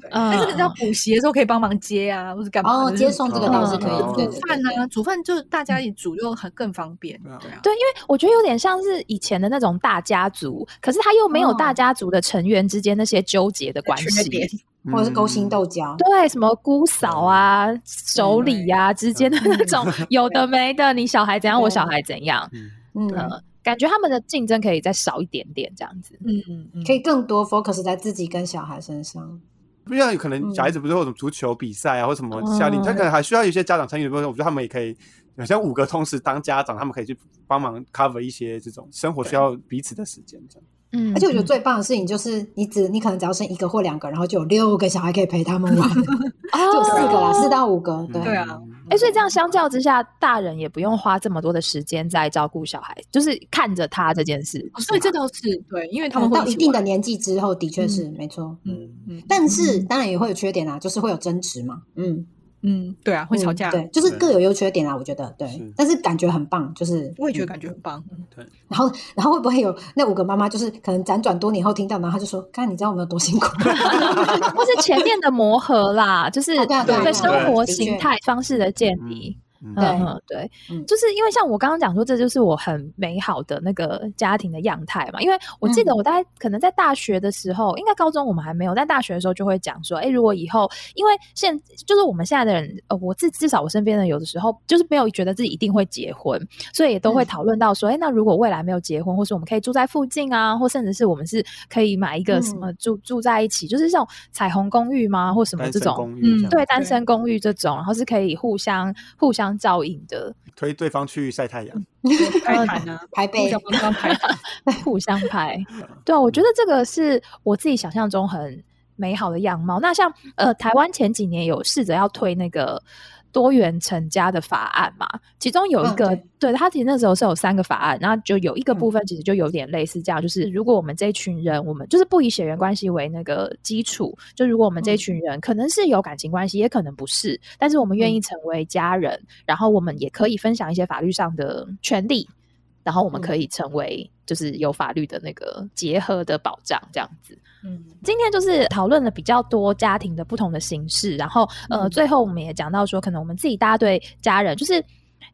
嗯但这个要补习的时候可以帮忙接啊，或者干嘛？哦，接送这个倒是可以煮饭啊，煮饭就大家一煮就很更方便。对因为我觉得有点像是以前的那种大家族，可是他又没有大家族的成员之间那些纠结的关系。或者是勾嗯心斗角。对，什么姑嫂啊、妯娌啊之间的那种有的没的，你小孩怎样，我小孩怎样，嗯感觉他们的竞争可以再少一点点，这样子。嗯嗯嗯，可以更多 focus 在自己跟小孩身上。不像有可能小孩子不是会有什么足球比赛啊，或什么夏令，嗯他可能还需要一些家长参与的部分。我觉得他们也可以，好像五个同时当家长，他们可以去帮忙 cover 一些这种生活需要彼此的时间。这样，嗯而且我觉得最棒的事情就是，你只你可能只要生一个或两个，然后就有六个小孩可以陪他们玩，就有四个啦，四到五个。对对啊嗯，哎、所以这样相较之下，大人也不用花这么多的时间在照顾小孩，就是看着他这件事。哦所以这倒是对，因为他们到一定的年纪之后，的确是没错。嗯嗯但是当然也会有缺点啦，就是会有争执嘛。嗯，嗯，对啊，会吵架。嗯对，就是各有优缺点啊。我觉得对是，但是感觉很棒，就是我也觉得嗯感觉很棒。对然后，然后会不会有那五个妈妈，就是可能辗转多年后听到，然后她就说：“看，你知道我们有多辛苦？” 或是前面的磨合啦，就是啊对啊对生活形态方式的建立。嗯。嗯对。嗯，对，嗯。就是因为像我刚刚讲说，这就是我很美好的那个家庭的样态嘛。因为我记得嗯。我大概可能在大学的时候，应该高中我们还没有，但大学的时候就会讲说，哎，如果以后，因为现就是我们现在的人，呃，我至至少我身边的有的时候就是没有觉得自己一定会结婚，所以也都会嗯。讨论到说，哎、那如果未来没有结婚，或是我们可以住在附近啊，或甚至是我们是可以买一个什么住、住在一起，就是这种彩虹公寓吗，或什么这种。公寓这样，对，单身公寓这种，然后是可以互相互相照应的，推对方去晒太阳。拍盘啊，排背互相帮忙拍。互相拍。对啊，我觉得这个是我自己想象中很美好的样貌。那像呃，台湾前几年有试着要推那个。多元成家的法案嘛，其中有一个，嗯对他其实那时候是有三个法案，然后就有一个部嗯分其实就有点类似这样，就是如果我们这一群人，我们就是不以血缘关系为那个基础，就如果我们这一嗯。群人可能是有感情关系，也可能不是，但是我们愿意成为家人，然后我们也可以分享一些法律上的权利，然后我们嗯。可以成为就是有法律的那个结合的保障，这样子。嗯，今天就是讨论了比较多家庭的不同的形式，然后呃，嗯最后我们也讲到说，可能我们自己大家对家人就是。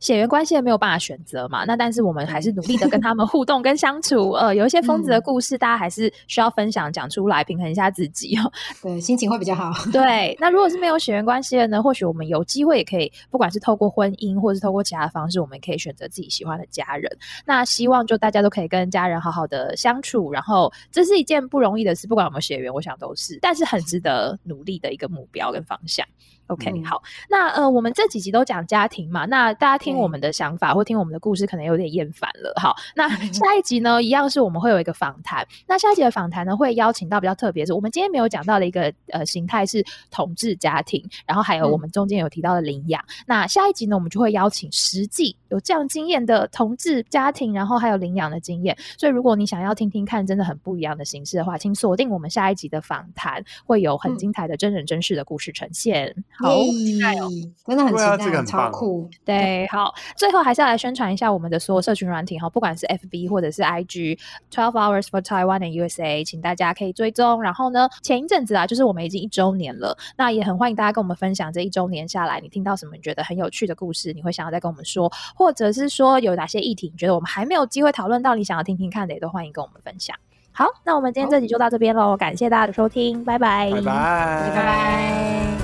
血缘关系也没有办法选择嘛，那但是我们还是努力的跟他们互动跟相处。呃，有一些疯子的故事，大家还是需要分享讲出来，平衡一下自己哦。对，心情会比较好。对，那如果是没有血缘关系的呢？或许我们有机会也可以，不管是透过婚姻，或者是透过其他的方式，我们可以选择自己喜欢的家人。那希望就大家都可以跟家人好好的相处，然后这是一件不容易的事，不管有没有血缘，我想都是，但是很值得努力的一个目标跟方向。OK，、嗯好，那呃，我们这几集都讲家庭嘛，那大家听我们的想法或听我们的故事，可能有点厌烦了。好，那 下一集呢，一样是我们会有一个访谈。那下一集的访谈呢，会邀请到比较特别的是，我们今天没有讲到的一个呃形态是同志家庭，然后还有我们中间有提到的领养。那下一集呢，我们就会邀请实际有这样经验的同志家庭，然后还有领养的经验。所以如果你想要听听看真的很不一样的形式的话，请锁定我们下一集的访谈，会有很嗯精彩的真人真事的故事呈现。好。耶真的很期待啊这个待，很超酷。对，好，最后还是要来宣传一下我们的所有社群软体哈，不管是 FB 或者是 IG Twelve Hours for Taiwan and USA，请大家可以追踪。然后呢，前一阵子啊，就是我们已经一周年了，那也很欢迎大家跟我们分享这一周年下来，你听到什么你觉得很有趣的故事，你会想要再跟我们说，或者是说有哪些议题你觉得我们还没有机会讨论到，你想要听听看的，也都欢迎跟我们分享。好，那我们今天这集就到这边喽，感谢大家的收听，拜拜，拜拜，拜拜。